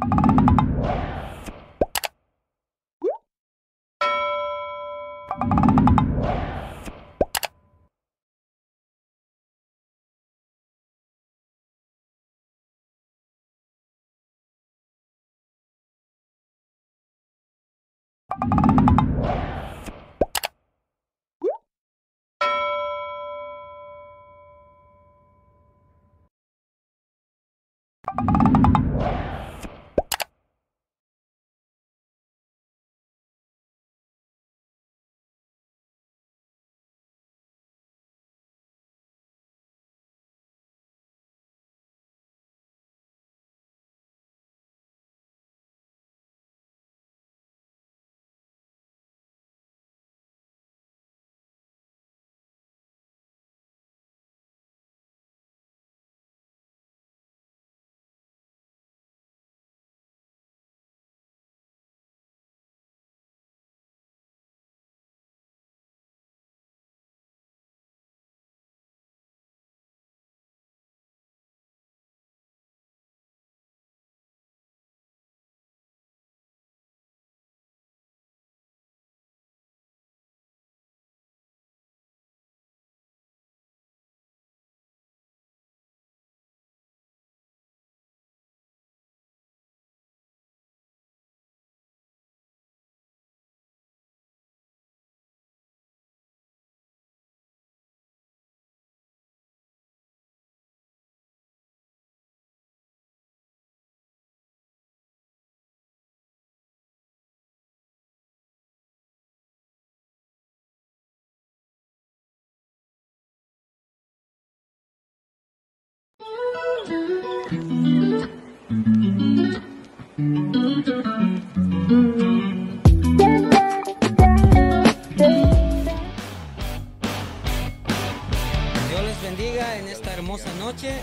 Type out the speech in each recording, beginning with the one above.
Dios bendiga en esta hermosa noche.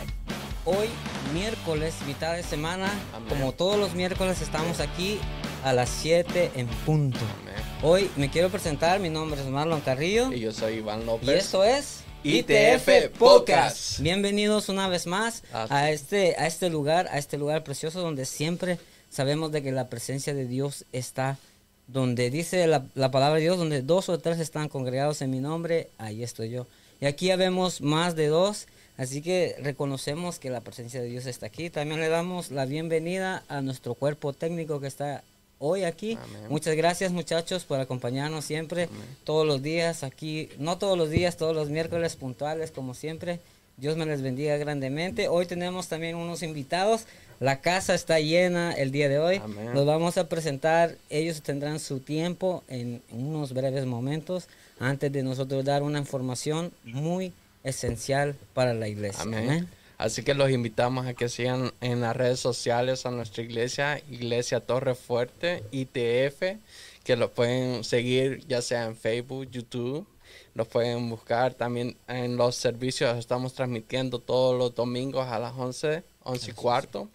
Hoy, miércoles, mitad de semana, Amén. como todos los miércoles, estamos aquí a las 7 en punto. Amén. Hoy me quiero presentar, mi nombre es Marlon Carrillo Y yo soy Iván y López. esto es ITF Podcast. Bienvenidos una vez más Así. a este, a este lugar, a este lugar precioso donde siempre sabemos de que la presencia de Dios está. Donde dice la, la palabra de Dios, donde dos o tres están congregados en mi nombre, ahí estoy yo. Y aquí ya vemos más de dos, así que reconocemos que la presencia de Dios está aquí. También le damos la bienvenida a nuestro cuerpo técnico que está hoy aquí. Amén. Muchas gracias muchachos por acompañarnos siempre, todos los días aquí, no todos los días, todos los miércoles puntuales como siempre. Dios me les bendiga grandemente. Hoy tenemos también unos invitados. La casa está llena el día de hoy. Amén. Los vamos a presentar. Ellos tendrán su tiempo en, en unos breves momentos antes de nosotros dar una información muy esencial para la iglesia. Amén. Amén. Así que los invitamos a que sigan en las redes sociales a nuestra iglesia, Iglesia Torre Fuerte, ITF, que lo pueden seguir ya sea en Facebook, YouTube, los pueden buscar también en los servicios, estamos transmitiendo todos los domingos a las 11, 11 y cuarto.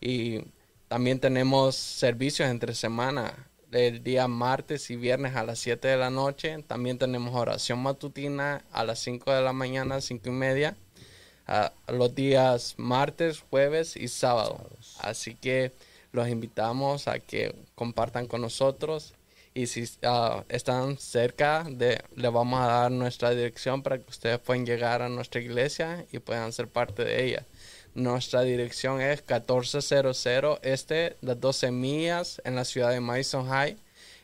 Y también tenemos servicios entre semana, el día martes y viernes a las 7 de la noche. También tenemos oración matutina a las 5 de la mañana, 5 y media. Los días martes, jueves y sábado. Así que los invitamos a que compartan con nosotros. Y si ah, están cerca, de, le vamos a dar nuestra dirección para que ustedes puedan llegar a nuestra iglesia y puedan ser parte de ella. Nuestra dirección es 1400 Este, las 12 millas, en la ciudad de Madison High.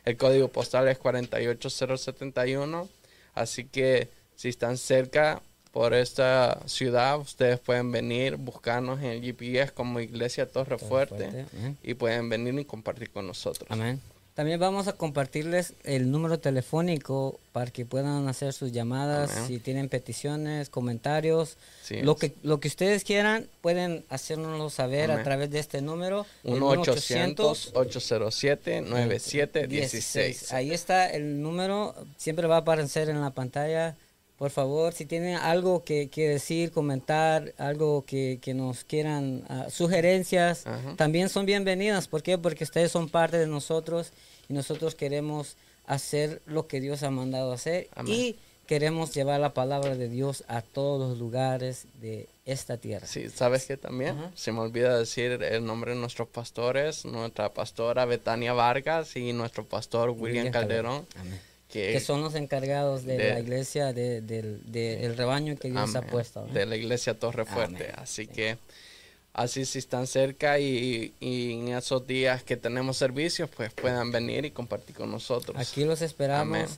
El código postal es 48071. Así que si están cerca por esta ciudad, ustedes pueden venir, buscarnos en el GPS como Iglesia Torre Fuerte, y pueden venir y compartir con nosotros. Amén. También vamos a compartirles el número telefónico para que puedan hacer sus llamadas, Amén. si tienen peticiones, comentarios, Sí, lo que lo que ustedes quieran, pueden hacérnoslo saber a través de este número. el 1-800-807-9716. Ahí está el número, siempre va a aparecer en la pantalla. Por favor, si tienen algo que, que decir, comentar, algo que, que nos quieran, ah, sugerencias, Ajá. también son bienvenidas. ¿Por qué? Porque ustedes son parte de nosotros y nosotros queremos hacer lo que Dios ha mandado hacer Amén. y queremos llevar la palabra de Dios a todos los lugares de esta tierra. Sí, ¿sabes qué también? Ajá. Se me olvida decir el nombre de nuestros pastores, nuestra pastora Betania Vargas y nuestro pastor William, Calderón. Amén. Que, Que son los encargados de, de- la iglesia, de- del del rebaño que Dios ha amén, puesto. ¿no? de la iglesia Torre Fuerte. Amén. Así que así si están cerca y, y en esos días que tenemos servicios, pues puedan venir y compartir con nosotros. Aquí los esperamos.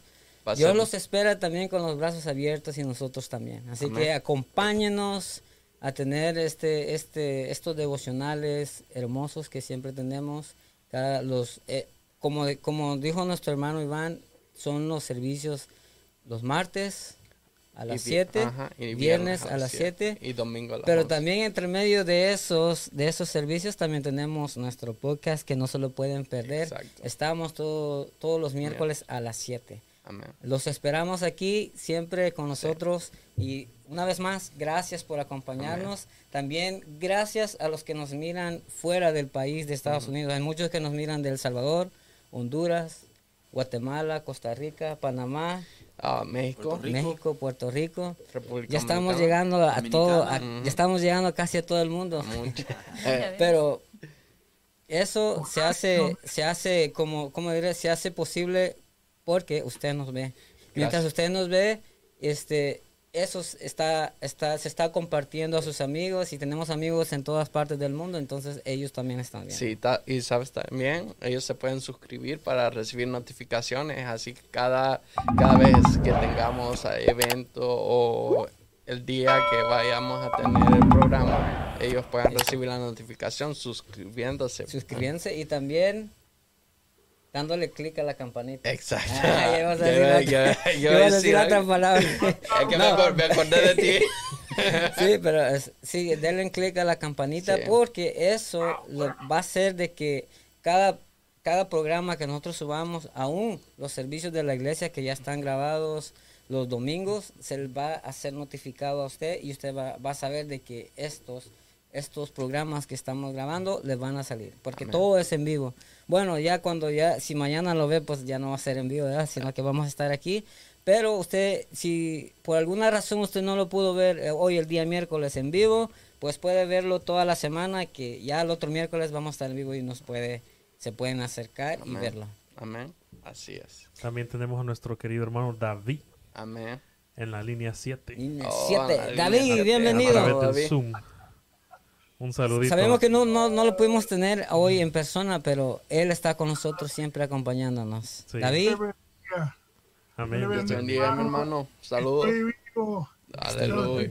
Dios los espera también con los brazos abiertos y nosotros también. Así Amén. que acompáñenos a tener este, este, estos devocionales hermosos que siempre tenemos. Cada- los, eh, como, de- como dijo nuestro hermano Iván, son los servicios los martes a las vi- 7, ajá, y viernes a las 7 y domingo a las pero 11. también entre medio de esos, de esos servicios también tenemos nuestro podcast que no se lo pueden perder. Exacto. Estamos todo- todos los miércoles a las 7. Amén. Los esperamos aquí siempre con nosotros y una vez más, gracias por acompañarnos. También gracias a los que nos miran fuera del país de Estados Unidos. Hay muchos que nos miran de El Salvador, Honduras, Guatemala, Costa Rica, Panamá, Ah, México, Puerto Rico. México, Puerto Rico. República Ya estamos Dominicana. llegando a todo, a- ya estamos llegando casi a todo el mundo. Ya Pero eso se hace, se hace como, como diré, se hace posible porque usted nos ve. Mientras Gracias. usted nos ve, este, eso está, está, se está compartiendo a sus amigos y tenemos amigos en todas partes del mundo, entonces ellos también están bien. Sí, ta- y sabes también, ellos se pueden suscribir para recibir notificaciones, así que cada, cada vez que tengamos evento o el día que vayamos a tener el programa, ellos puedan recibir la notificación suscribiéndose. Suscribiéndose y también dándole clic a la campanita. Exacto. Ah, ya a decir otra- yo- iba a decir otra palabra. Es que me, No. me acordé de ti. Sí, pero es- sí, denle clic a la campanita Sí. porque eso lo- va a hacer de que cada, cada programa que nosotros subamos, aún los servicios de la iglesia que ya están grabados los domingos, se les va a hacer notificado a usted y usted va, va a saber de que estos, estos programas que estamos grabando les van a salir, porque Amén. todo es en vivo. Bueno, ya cuando ya, si mañana lo ve, pues ya no va a ser en vivo, ¿verdad? Sino que vamos a estar aquí. Pero usted, si por alguna razón usted no lo pudo ver eh, hoy el día miércoles en vivo, pues puede verlo toda la semana, que ya el otro miércoles vamos a estar en vivo y nos puede, se pueden acercar y verlo. Amén. Así es. También tenemos a nuestro querido hermano David Amén. en la línea 7. Línea Oh, siete. la línea David, siete. A bienvenido. través David. del Zoom. Un saludito. Sabemos que no, no, no lo pudimos tener hoy en persona, pero él está con nosotros siempre acompañándonos. Sí. David, Amén. Dios te bendiga, mi hermano. Saludos. Estoy vivo. Aleluya.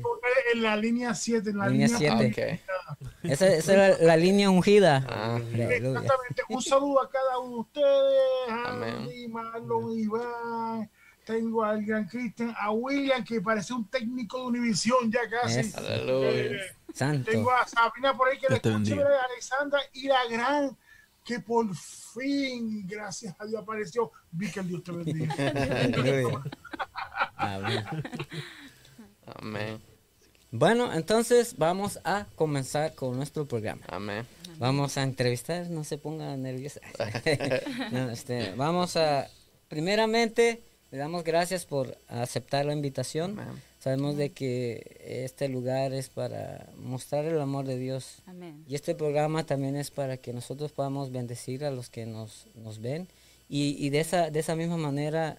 En la línea 7, en la Línea línea, siete. Ok. esa, esa es la, la línea ungida. Ah. Exactamente. Un saludo a cada uno de ustedes, a Amén. Andy, Marlon, Iván. Tengo al gran Cristian, a William, que parece un técnico de Univisión ya casi. Es- Aleluya. Eh, Santo. tengo a Sabrina por ahí que te escucha. ¿verdad? Alexandra y la gran que por fin, gracias a Dios, apareció. Vi que el Dios te bendiga. Amén. Amén. Bueno, entonces vamos a comenzar con nuestro programa. Amén. Vamos a entrevistar, no se ponga nerviosa. No, este, vamos a, primeramente, le damos gracias por aceptar la invitación. Amén. Sabemos de que este lugar es para mostrar el amor de Dios. Amén. Y este programa también es para que nosotros podamos bendecir a los que nos, nos ven. Y, y de, esa, de esa misma manera,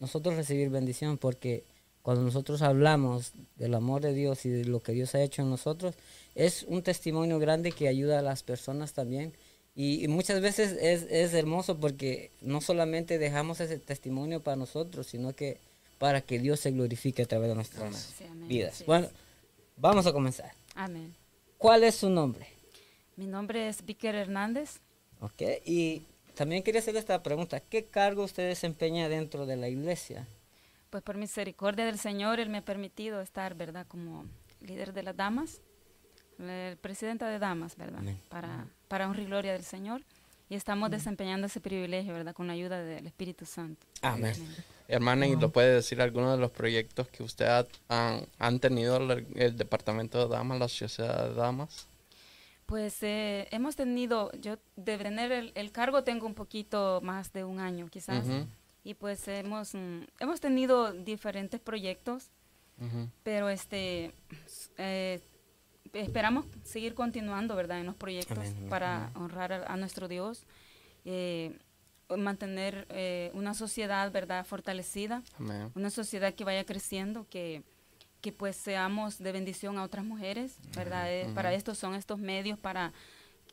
nosotros recibir bendición, porque cuando nosotros hablamos del amor de Dios y de lo que Dios ha hecho en nosotros, es un testimonio grande que ayuda a las personas también. Y, y muchas veces es, es hermoso porque no solamente dejamos ese testimonio para nosotros, sino que para que Dios se glorifique a través de nuestras Sí, vidas. Sí. Bueno, vamos a comenzar. Amén. ¿Cuál es su nombre? Mi nombre es Víker Hernández. Ok, y también quería hacerle esta pregunta. ¿Qué cargo usted desempeña dentro de la iglesia? Pues por misericordia del Señor, Él me ha permitido estar, ¿verdad? Como líder de las damas, el presidenta de damas, ¿verdad? Amén. Para, para honra y gloria del Señor. Y estamos desempeñando ese privilegio, ¿verdad? Con la ayuda del Espíritu Santo. Amén. Hermana, ¿y lo puede decir algunos de los proyectos que usted ha- han, han tenido el, el Departamento de Damas, la Sociedad de Damas? Pues eh, hemos tenido, yo de tener el, el cargo tengo un poquito más de un año quizás. Ujú, Y pues hemos, mm, hemos tenido diferentes proyectos ujú. pero este eh, esperamos seguir continuando, ¿verdad? En los proyectos Amén, amén, para honrar a, a nuestro Dios, eh, mantener eh, una sociedad, ¿verdad? Fortalecida, una sociedad que vaya creciendo, que, que pues seamos de bendición a otras mujeres, ¿verdad? Eh, Para esto son estos medios para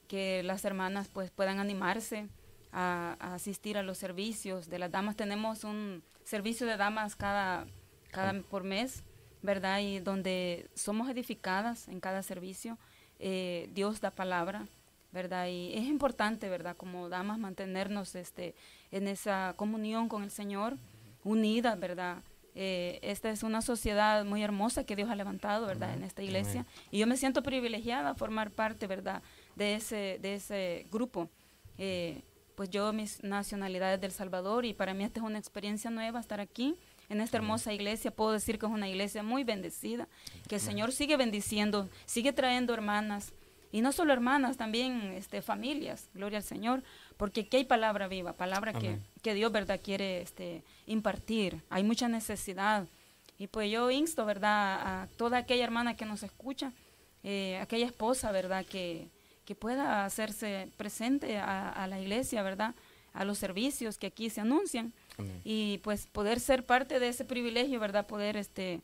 que las hermanas pues puedan animarse a, a asistir a los servicios de las damas. Tenemos un servicio de damas cada, cada por mes, ¿verdad? Y donde somos edificadas en cada servicio. Eh, Dios da palabra, ¿verdad? Y es importante, ¿verdad? Como damas mantenernos este, en esa comunión con el Señor, unidas, ¿verdad? Eh, esta es una sociedad muy hermosa que Dios ha levantado, ¿verdad? En esta iglesia. Y yo me siento privilegiada a formar parte, ¿verdad? De ese, de ese grupo. Eh, pues yo, mis nacionalidades del Salvador, y para mí esta es una experiencia nueva estar aquí en esta hermosa iglesia. Puedo decir que es una iglesia muy bendecida, que el Señor sigue bendiciendo, sigue trayendo hermanas, y no solo hermanas, también este, familias, gloria al Señor, porque aquí hay palabra viva, palabra que, Dios, ¿verdad?, quiere este, impartir. Hay mucha necesidad. Y pues yo insto, ¿verdad?, a toda aquella hermana que nos escucha, eh, aquella esposa, ¿verdad?, que, que pueda hacerse presente a, a la iglesia, ¿verdad?, a los servicios que aquí se anuncian Amén. y pues poder ser parte de ese privilegio, ¿verdad? Poder este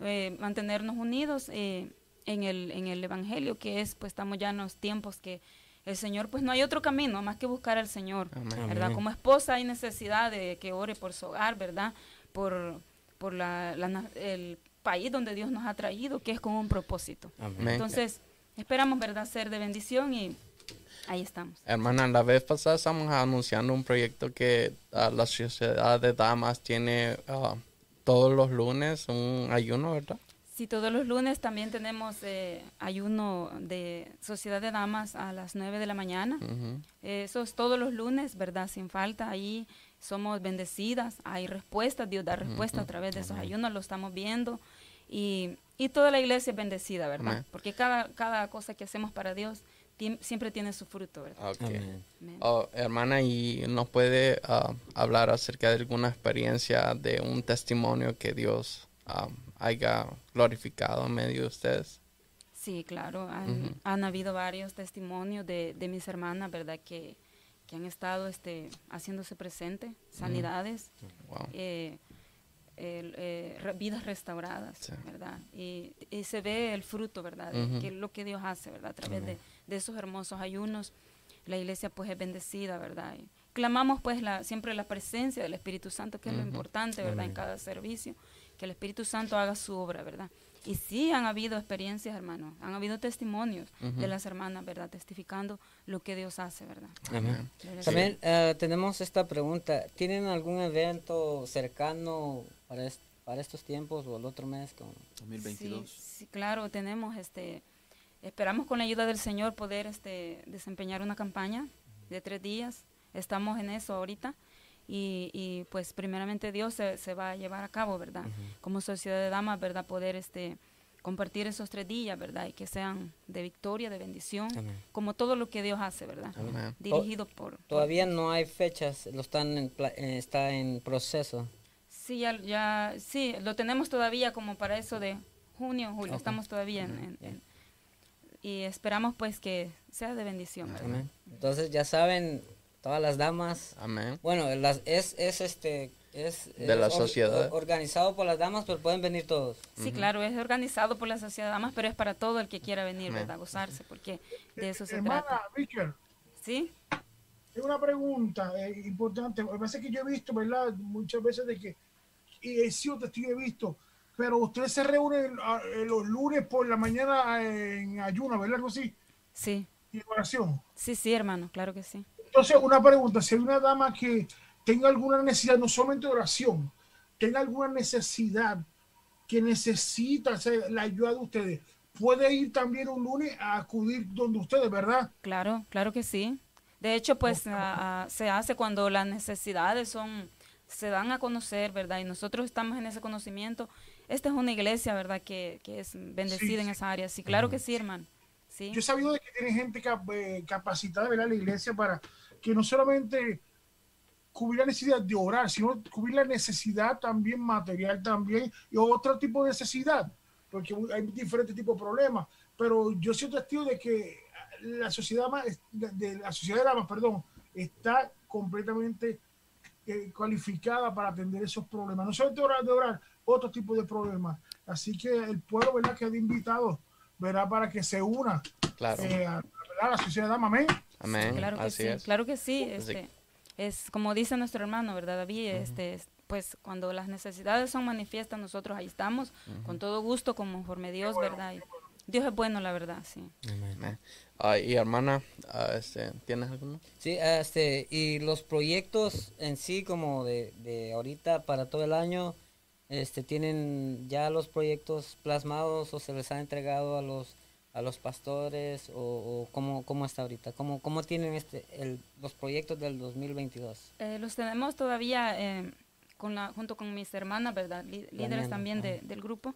eh, mantenernos unidos eh, en el en el evangelio que es pues estamos ya en los tiempos que el Señor pues no hay otro camino más que buscar al Señor, Amén. ¿verdad? Como esposa hay necesidad de que ore por su hogar, ¿verdad? Por por la, el país donde Dios nos ha traído, que es con un propósito. Amén. Entonces, esperamos, ¿verdad?, ser de bendición y ahí estamos. Hermana, la vez pasada estamos anunciando un proyecto que ah, la Sociedad de Damas tiene ah, todos los lunes un ayuno, ¿verdad? Sí, todos los lunes también tenemos eh, ayuno de Sociedad de Damas a las 9 de la mañana. Ujú. Eh, Eso es todos los lunes, ¿verdad? Sin falta. Ahí somos bendecidas, hay respuestas, Dios da respuesta a través de esos ayunos, lo estamos viendo. Y, y toda la iglesia es bendecida, ¿verdad? Amén. Porque cada, cada cosa que hacemos para Dios siempre tiene su fruto, ¿verdad? Ok. Amén. Amén. Oh, hermana, ¿y nos puede ah, hablar acerca de alguna experiencia, de un testimonio que Dios ah, haya glorificado en medio de ustedes? Sí, claro. Han, han habido varios testimonios de, de mis hermanas, ¿verdad? Que, que han estado este, haciéndose presente, sanidades, Wow. eh, el, eh, re- vidas restauradas, Sí. ¿verdad? Y, y se ve el fruto, ¿verdad? De Ujú. que lo que Dios hace, ¿verdad? A través de, de esos hermosos ayunos, la iglesia pues es bendecida, ¿verdad? Y clamamos pues la, siempre la presencia del Espíritu Santo, que es lo importante, ¿verdad? En cada servicio, que el Espíritu Santo haga su obra, ¿verdad? Y sí han habido experiencias, hermanos, han habido testimonios de las hermanas, ¿verdad? Testificando lo que Dios hace, ¿verdad? Amén. También eh, tenemos esta pregunta. ¿Tienen algún evento cercano para, est- para estos tiempos o el otro mes? Con... 2022. Sí, sí, claro, tenemos este esperamos con la ayuda del Señor poder este desempeñar una campaña de tres días. Estamos en eso ahorita y, y, pues primeramente Dios se, se va a llevar a cabo, ¿verdad? Como sociedad de damas, ¿verdad? Poder este compartir esos tres días, ¿verdad? Y que sean de victoria, de bendición, Amén. como todo lo que Dios hace, ¿verdad? Amén. Dirigido por, por- Todavía no hay fechas, lo están en eh, está en proceso. Sí, ya, ya, sí, lo tenemos todavía como para eso de junio, julio, Ok. estamos todavía en, en- en- y esperamos pues que sea de bendición. Amén. Entonces ya saben, todas las damas, Amén. bueno, las, es, es este, es, De es la or- sociedad. organizado por las damas, pero pueden venir todos. Sí, claro, es organizado por la sociedad de damas, pero es para todo el que quiera venir, ¿verdad? Gozarse, porque de eso se Hermana, trata. Víctor, ¿Sí? tengo una pregunta eh, importante. Pasa es que yo he visto, ¿verdad? Muchas veces de que, y es cierto, sí he visto, pero ustedes se reúnen ah, eh, los lunes por la mañana eh, en ayuno, ¿verdad? Algo así, Sí, y en oración. sí, sí, hermano, claro que sí. Entonces, una pregunta, si hay una dama que tenga alguna necesidad, no solamente de oración, tenga alguna necesidad que necesita hacer la ayuda de ustedes, puede ir también un lunes a acudir donde ustedes, ¿verdad? Claro, claro que sí. De hecho, pues a- a- se hace cuando las necesidades son, se dan a conocer, ¿verdad? Y nosotros estamos en ese conocimiento. Esta es una iglesia, ¿verdad? Que, que es bendecida Sí, en esa área. Sí, claro que sí, hermano. Sí, Yo he sabido de que tiene gente cap- eh, capacitada, ¿verdad? La iglesia para que no solamente cubrir la necesidad de orar, sino cubrir la necesidad también material también y otro tipo de necesidad, porque hay diferentes tipos de problemas. pero yo soy testigo de que la sociedad más, de, la sociedad de damas, perdón, está completamente eh, cualificada para atender esos problemas. No solamente orar, de orar, otro tipo de problemas. Así que el pueblo, ¿verdad? Que ha invitado, ¿verdad? Para que se una Claro. eh, a, a la sociedad. Amén. Amén. Claro que Así sí, es. claro que sí. Este, es como dice nuestro hermano, ¿verdad, David? Este, es- pues cuando las necesidades son manifiestas, nosotros ahí estamos, con todo gusto, conforme Dios, ¿verdad? Y Dios es bueno, la verdad, sí. Amén. Ah, y hermana, ah, este, ¿tienes alguno? Sí, este, y los proyectos en sí, como de, de ahorita para todo el año, este, tienen ya los proyectos plasmados o se les ha entregado a los a los pastores o, o cómo, cómo está ahorita, cómo, cómo tienen este, el, los proyectos del 2022. Eh, los tenemos todavía eh, con la, junto con mis hermanas, ¿verdad? Lí- líderes también de- del grupo.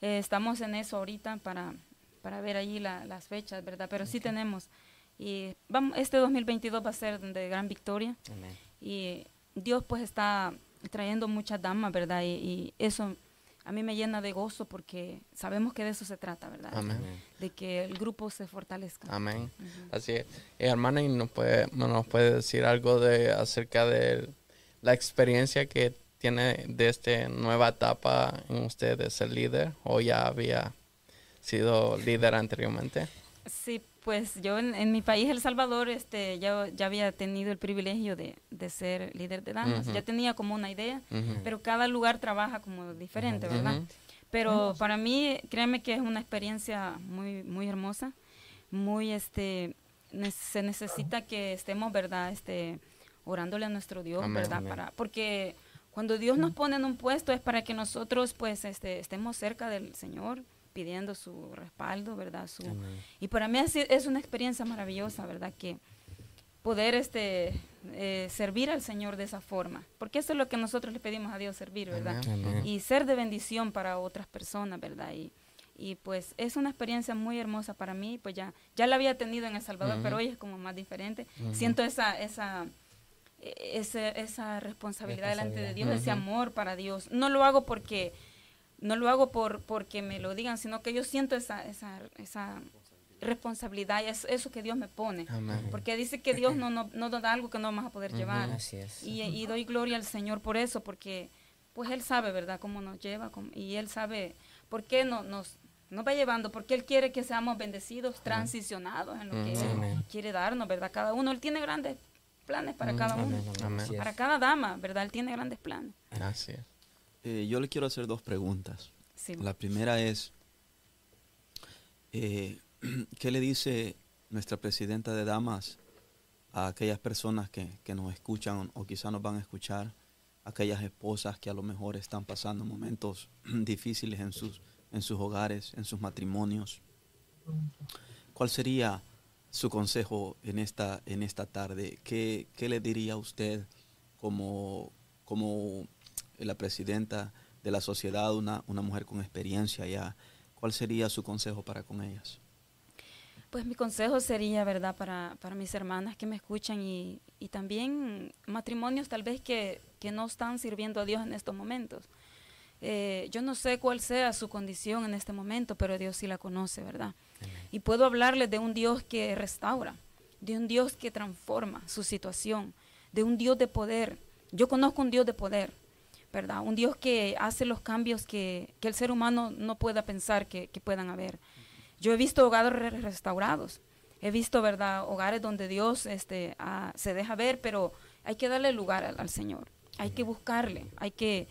Eh, estamos en eso ahorita para, para ver ahí la- las fechas, ¿verdad? Pero sí tenemos. Y vamos, este 2022 va a ser de gran victoria. Amén. Y Dios pues está trayendo muchas damas, ¿verdad? Y, y eso a mí me llena de gozo porque sabemos que de eso se trata, ¿verdad? Amén. De que el grupo se fortalezca. Amén. Así es. Y hermana, ¿y nos puede, nos puede decir algo de acerca de la experiencia que tiene de esta nueva etapa en usted de ser líder o ya había sido líder anteriormente? Sí, pues yo en, en mi país, El Salvador, este, ya, ya había tenido el privilegio de, de ser líder de damas. Ya tenía como una idea, pero cada lugar trabaja como diferente, ¿verdad? Pero para mí, créeme que es una experiencia muy, muy hermosa, muy, este, ne- se necesita que estemos, ¿verdad? Este, orándole a nuestro Dios, Amén. ¿verdad? Amén. Para, porque cuando Dios nos pone en un puesto es para que nosotros, pues, este, estemos cerca del Señor, pidiendo su respaldo, ¿verdad? Su, y para mí así es una experiencia maravillosa, ¿verdad? Que poder este, eh, servir al Señor de esa forma. Porque eso es lo que nosotros le pedimos a Dios servir, ¿verdad? Amén. Y ser de bendición para otras personas, ¿verdad? Y, y pues es una experiencia muy hermosa para mí, pues ya, ya la había tenido en El Salvador, pero hoy es como más diferente. Siento esa, esa, e- ese- esa responsabilidad delante de Dios, ese amor para Dios. No lo hago porque no lo hago por porque me lo digan, sino que yo siento esa, esa, esa responsabilidad y es eso que Dios me pone. Amén. Porque dice que Dios no, no, no da algo que no vamos a poder llevar. Así es. Y, y doy gloria al Señor por eso, porque pues Él sabe, ¿verdad?, cómo nos lleva cómo- y Él sabe por qué no, nos, nos va llevando, porque Él quiere que seamos bendecidos, transicionados en lo que Él quiere darnos, ¿verdad? Cada uno, Él tiene grandes planes para cada uno. Para cada dama, ¿verdad? Él tiene grandes planes. Es. Eh, yo le quiero hacer dos preguntas. Sí. La primera es, eh, ¿qué le dice nuestra presidenta de damas a aquellas personas que, que nos escuchan o quizá nos van a escuchar, aquellas esposas que a lo mejor están pasando momentos difíciles en sus, en sus hogares, en sus matrimonios? ¿Cuál sería su consejo en esta, en esta tarde? ¿Qué, qué le diría usted como, como la presidenta de la sociedad, una, una mujer con experiencia ya? ¿Cuál sería su consejo para con ellas? Pues mi consejo sería, ¿verdad?, para, para mis hermanas que me escuchan y, y también matrimonios tal vez que, que no están sirviendo a Dios en estos momentos. Eh, yo no sé cuál sea su condición en este momento, pero Dios sí la conoce, ¿verdad? Y puedo hablarles de un Dios que restaura, de un Dios que transforma su situación, de un Dios de poder. Yo conozco un Dios de poder, ¿verdad? Un Dios que hace los cambios que, que el ser humano no pueda pensar que, que puedan haber. Yo he visto hogares re- restaurados, he visto, ¿verdad?, hogares donde Dios este, ah, se deja ver, pero hay que darle lugar al, Señor, hay que buscarle, hay que,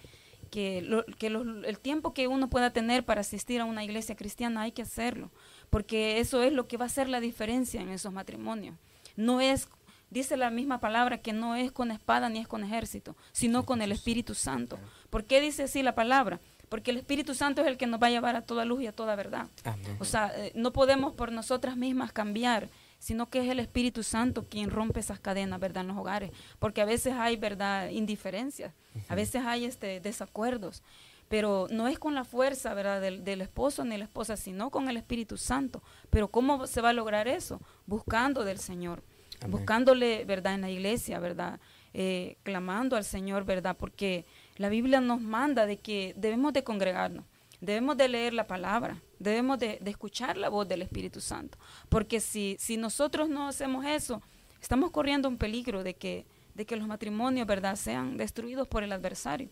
que, que el tiempo que uno pueda tener para asistir a una iglesia cristiana hay que hacerlo, porque eso es lo que va a hacer la diferencia en esos matrimonios. No es, dice la misma palabra, que no es con espada ni es con ejército, sino con el Espíritu Santo. ¿Por qué dice así la palabra? Porque el Espíritu Santo es el que nos va a llevar a toda luz y a toda verdad. Amén. O sea, eh, no podemos por nosotras mismas cambiar, sino que es el Espíritu Santo quien rompe esas cadenas, ¿verdad?, en los hogares. Porque a veces hay, ¿verdad?, indiferencias, a veces hay este, desacuerdos, pero no es con la fuerza, ¿verdad?, del, del esposo ni la esposa, sino con el Espíritu Santo. Pero ¿cómo se va a lograr eso? Buscando del Señor, Amén. buscándole, ¿verdad?, en la iglesia, ¿verdad?, Eh, clamando al Señor, ¿verdad?, porque la Biblia nos manda de que debemos de congregarnos, debemos de leer la palabra, debemos de, de escuchar la voz del Espíritu Santo. Porque si, si nosotros no hacemos eso, estamos corriendo un peligro de que, de que los matrimonios, ¿verdad?, sean destruidos por el adversario.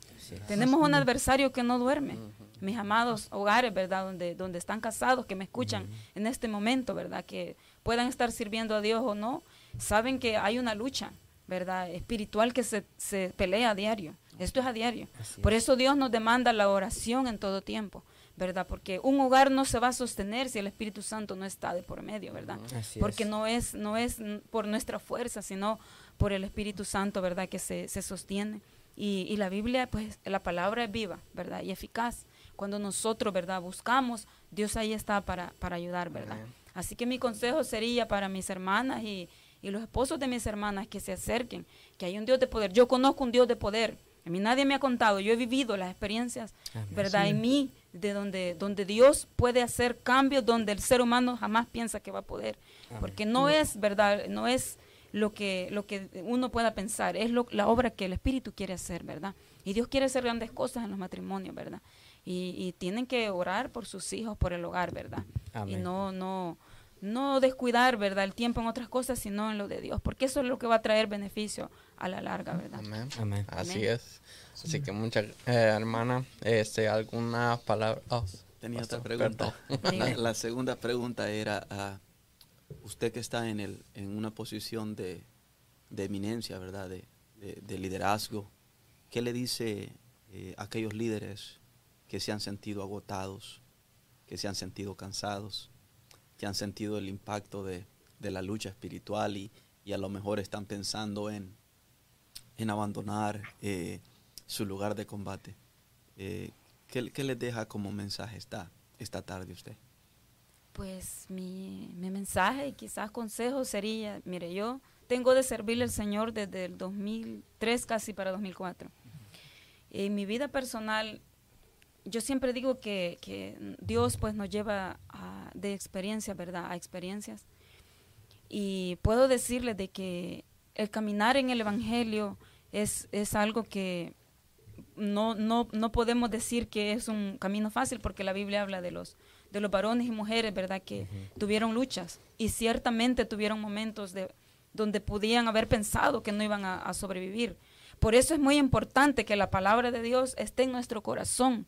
Tenemos un adversario que no duerme. Mis amados hogares, ¿verdad?, donde, donde están casados, que me escuchan en este momento, ¿verdad?, que puedan estar sirviendo a Dios o no, saben que hay una lucha, ¿verdad?, espiritual que se, se pelea a diario. Esto es a diario. Por eso Dios nos demanda la oración en todo tiempo. ¿verdad? Porque un hogar no se va a sostener si el Espíritu Santo no está de por medio, ¿verdad? Porque no es no es por nuestra fuerza, sino por el Espíritu Santo, ¿verdad? Que se, se sostiene. Y, y, la Biblia, pues la palabra es viva, ¿verdad? Y eficaz. Cuando nosotros, ¿verdad? Buscamos, Dios ahí está para, para ayudar, ¿verdad? Así que mi consejo sería para mis hermanas y, y los esposos de mis hermanas que se acerquen, que hay un Dios de poder. Yo conozco un Dios de poder. A mí nadie me ha contado, yo he vivido las experiencias, ¿verdad? En mí de donde, donde Dios puede hacer cambios donde el ser humano jamás piensa que va a poder. Porque no es verdad, no es lo que, lo que uno pueda pensar, es lo, la obra que el Espíritu quiere hacer, ¿verdad? Y Dios quiere hacer grandes cosas en los matrimonios, ¿verdad? Y, y tienen que orar por sus hijos, por el hogar, ¿verdad? Y no, no, no descuidar, ¿verdad? El tiempo en otras cosas, sino en lo de Dios, porque eso es lo que va a traer beneficio a la larga, ¿verdad? Amén. Así es. Así que muchas eh, hermana, este, alguna palabra. Oh, Tenía otra pregunta. La, segunda pregunta era a usted que está en el en una posición de, de eminencia, verdad, de, de, liderazgo. ¿Qué le dice eh, a aquellos líderes que se han sentido agotados, que se han sentido cansados, que han sentido el impacto de, de la lucha espiritual y, y, a lo mejor están pensando en, en abandonar? Eh, su lugar de combate. Eh, ¿qué, ¿qué, les deja como mensaje esta, esta tarde usted? Pues mi, mi mensaje y quizás consejo sería, mire, yo tengo de servirle al Señor desde el 2003 casi para 2004. En mi vida personal, yo siempre digo que, que Dios pues nos lleva a, de experiencia, ¿verdad? A experiencias. Y puedo decirle de que el caminar en el Evangelio es, es algo que no, no, no podemos decir que es un camino fácil porque la Biblia habla de los, de los varones y mujeres, ¿verdad? Que tuvieron luchas y ciertamente tuvieron momentos de, donde podían haber pensado que no iban a, sobrevivir. Por eso es muy importante que la palabra de Dios esté en nuestro corazón,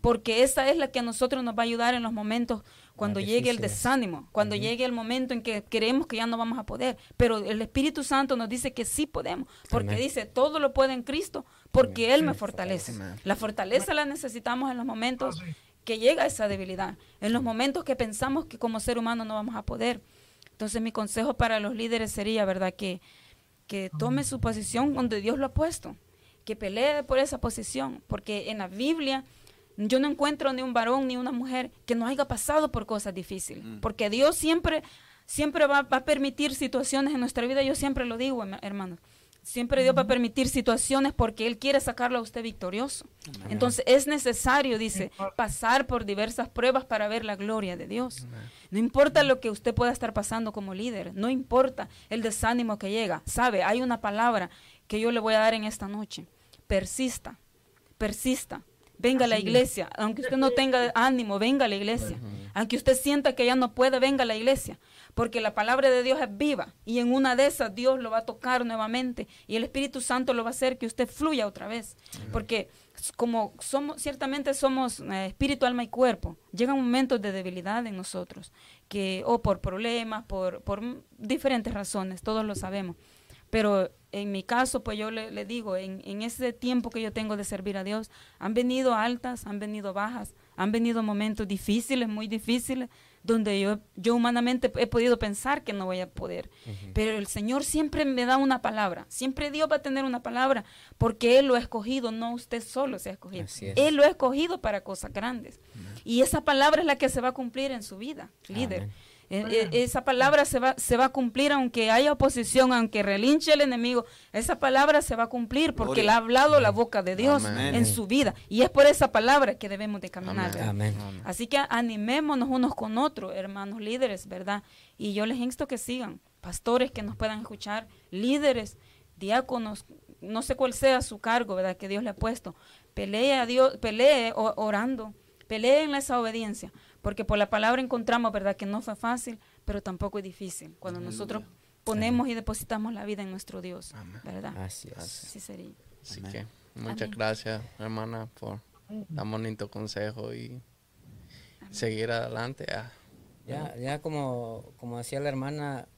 porque esa es la que a nosotros nos va a ayudar en los momentos cuando llegue el desánimo, cuando llegue el momento en que creemos que ya no vamos a poder. Pero el Espíritu Santo nos dice que sí podemos, porque dice, todo lo puede en Cristo, porque Él me fortalece. La fortaleza la necesitamos en los momentos que llega esa debilidad, en los momentos que pensamos que como ser humano no vamos a poder. Entonces mi consejo para los líderes sería, ¿verdad? Que, que tome su posición donde Dios lo ha puesto, que pelee por esa posición, porque en la Biblia yo no encuentro ni un varón ni una mujer que no haya pasado por cosas difíciles, mm. porque Dios siempre, siempre va, a permitir situaciones en nuestra vida, yo siempre lo digo, hermanos. Siempre Dios va a permitir situaciones porque Él quiere sacarlo a usted victorioso. Entonces es necesario, dice, pasar por diversas pruebas para ver la gloria de Dios. No importa lo que usted pueda estar pasando como líder, no importa el desánimo que llega. Sabe, hay una palabra que yo le voy a dar en esta noche. Persista, persista venga a la iglesia. Aunque usted no tenga ánimo, venga a la iglesia. Aunque usted sienta que ya no puede, venga a la iglesia. Porque la palabra de Dios es viva y en una de esas Dios lo va a tocar nuevamente y el Espíritu Santo lo va a hacer que usted fluya otra vez. Porque como somos, ciertamente somos eh, espíritu, alma y cuerpo, llegan momentos de debilidad en nosotros, que o por problemas, por, por diferentes razones, todos lo sabemos. Pero en mi caso, pues yo le, digo, en, en, ese tiempo que yo tengo de servir a Dios, han venido altas, han venido bajas, han venido momentos difíciles, muy difíciles, donde yo, yo humanamente he podido pensar que no voy a poder. Pero el Señor siempre me da una palabra, siempre Dios va a tener una palabra, porque Él lo ha escogido, no usted solo se ha escogido. Él lo ha escogido para cosas grandes. Y esa palabra es la que se va a cumplir en su vida, líder. E, esa palabra se va, se va a cumplir aunque haya oposición, aunque relinche el enemigo. Esa palabra se va a cumplir porque le ha hablado la boca de Dios en su vida. Y es por esa palabra que debemos de caminar. Así que animémonos unos con otros, hermanos líderes, ¿verdad? Y yo les insto que sigan, pastores que nos puedan escuchar, líderes, diáconos, no sé cuál sea su cargo, ¿verdad? Que Dios le ha puesto. Pelee a Dios, pelee orando, pelee en esa obediencia Porque por la palabra encontramos, ¿verdad? Que no fue fácil, pero tampoco es difícil. Cuando nosotros ponemos y depositamos la vida en nuestro Dios, ¿verdad? Así es. Así sería. Así Amén. que muchas Amén. gracias, hermana, por tan bonito consejo y seguir adelante. ah. Ya, ya como, como decía la hermana,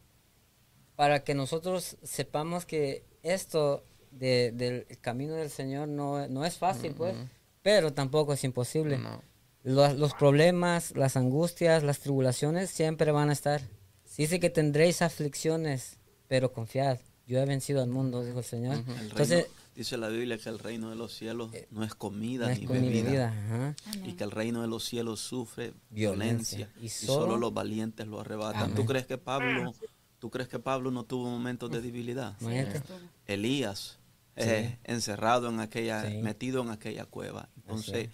para que nosotros sepamos que esto de- del camino del Señor no, no es fácil, pues, pero tampoco es imposible. No. Los, los problemas, las angustias, las tribulaciones siempre van a estar. Dice que tendréis aflicciones, pero confiad, yo he vencido al mundo, dijo el Señor. El reino- Entonces, dice la Biblia que el reino de los cielos no es comida no es ni con mi bebida. ajá. Y que el reino de los cielos sufre Violencia. violencia, Y y, solo, solo- los valientes lo arrebatan. Amén. ¿Tú crees que Pablo, tú crees que Pablo no tuvo momentos de debilidad? Sí. Elías eh, encerrado en aquella, Sí. metido en aquella cueva. Entonces,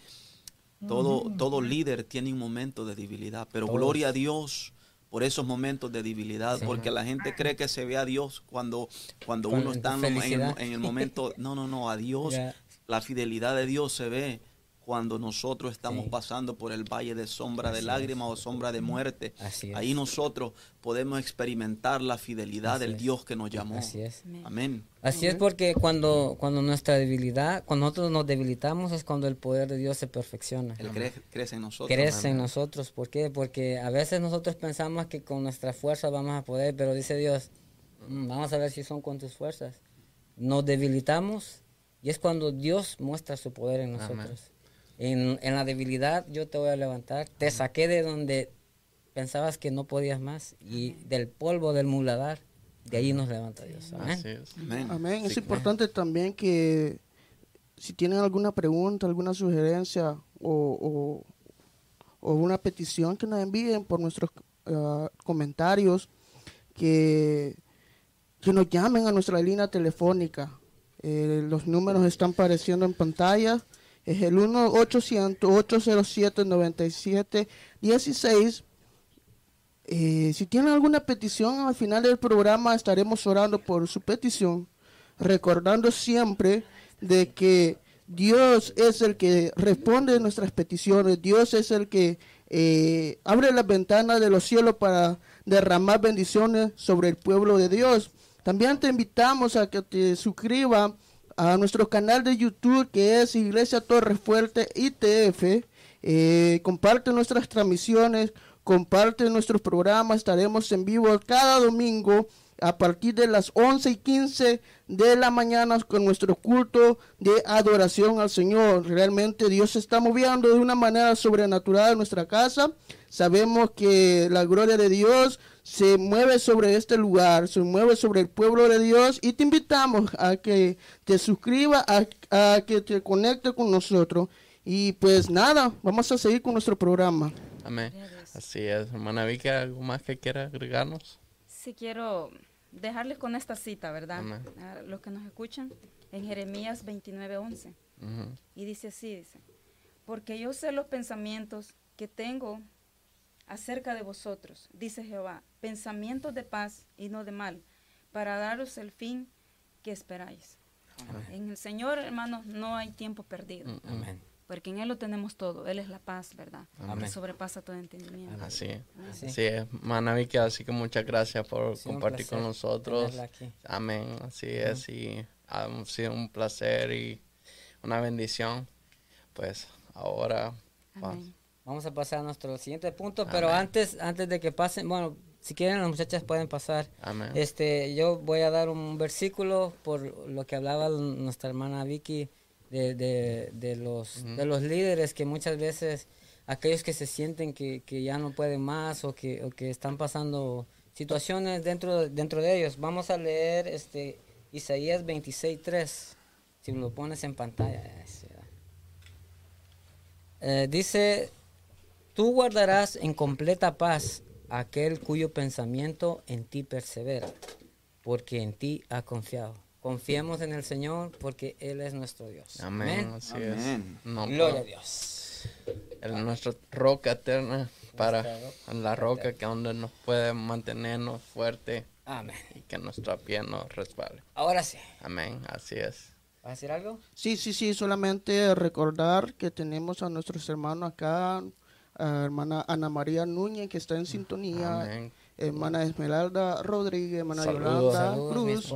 todo, todo líder tiene un momento de debilidad, pero Todos. gloria a Dios por esos momentos de debilidad, Sí. porque la gente cree que se ve a Dios cuando, cuando Con- uno está en, en el, momento, no, no, no, a Dios, la fidelidad de Dios se ve cuando nosotros estamos Sí. pasando por el valle de sombra de lágrimas o sombra de muerte. Así es. Ahí nosotros podemos experimentar la fidelidad Así del es. Dios que nos llamó. Así es. Amén. Amén. Así es porque cuando, cuando nuestra debilidad, cuando nosotros nos debilitamos es cuando el poder de Dios se perfecciona. Él cre- crece en nosotros. Crece en nosotros. ¿Por qué? Porque a veces nosotros pensamos que con nuestra fuerza vamos a poder, pero dice Dios, "Mm, vamos a ver si son con tus fuerzas. Nos debilitamos y es cuando Dios muestra su poder en nosotros. En, en la debilidad yo te voy a levantar. Te saqué de donde pensabas que no podías más y del polvo del muladar, de ahí nos levanta Dios. Amén. Así es. Amén. Amén. Es Sí. importante también que si tienen alguna pregunta, alguna sugerencia o, o- o una petición que nos envíen por nuestros ah, comentarios, que, que nos llamen a nuestra línea telefónica. Eh, los números están apareciendo en pantalla. Es el 1-800-807-9716. Eh, si tienen alguna petición, al final del programa estaremos orando por su petición, recordando siempre de que Dios es el que responde nuestras peticiones, Dios es el que eh, abre las ventanas de los cielos para derramar bendiciones sobre el pueblo de Dios. También te invitamos a que te suscribas a nuestro canal de YouTube que es Iglesia Torre Fuerte ITF. Eh, comparte nuestras transmisiones, comparte nuestros programas. Estaremos en vivo cada domingo a partir de las 11 y 15 de la mañana con nuestro culto de adoración al Señor. Realmente Dios se está moviendo de una manera sobrenatural en nuestra casa. Sabemos que la gloria de Dios se mueve sobre este lugar, se mueve sobre el pueblo de Dios y te invitamos a que te suscribas, a, a que te conecte con nosotros. Y pues nada, vamos a seguir con nuestro programa. Amén. Así es. Hermana Vicky, ¿algo más que quiera agregarnos? Sí quiero dejarles con esta cita, ¿verdad? Amén. A los que nos escuchan, en Jeremías 29:11. Ujú. Y dice así, dice, porque yo sé los pensamientos que tengo acerca de vosotros, dice Jehová, pensamientos de paz y no de mal, para daros el fin que esperáis. En el Señor, hermanos, no hay tiempo perdido, Mm, Amén. porque en Él lo tenemos todo. Él es la paz, ¿verdad? Amén. Que sobrepasa todo entendimiento. Así es. Sí. Así es. Hermana Vicky, así que muchas gracias por Sí, compartir con nosotros. Amén. Así es. Y ha sido un placer y una bendición. Pues ahora Amén. Vamos a pasar a nuestro siguiente punto, pero antes, antes de que pasen, bueno, si quieren las muchachas pueden pasar. Amén. Este, yo voy a dar un versículo por lo que hablaba nuestra hermana Vicky de, de, de los, de los líderes que muchas veces aquellos que se sienten que, que ya no pueden más o que, o que están pasando situaciones dentro, dentro de ellos. Vamos a leer este Isaías 26.3, si lo pones en pantalla. Eh, dice, tú guardarás en completa paz aquel cuyo pensamiento en ti persevera, porque en ti ha confiado. Confiemos en el Señor porque Él es nuestro Dios. Amén. Así Amén. es. No, Gloria a pero Dios. Él es nuestra roca eterna para la roca que donde nos puede mantenernos fuerte Amén. y que nuestra piel no resbale. Ahora sí. Amén. Así es. ¿Vas a decir algo? Sí, sí, sí, solamente recordar que tenemos a nuestros hermanos acá a hermana Ana María Núñez, que está en sintonía, Amén. hermana Esmeralda Rodríguez, hermana Saludos. Yolanda Saludos, Cruz.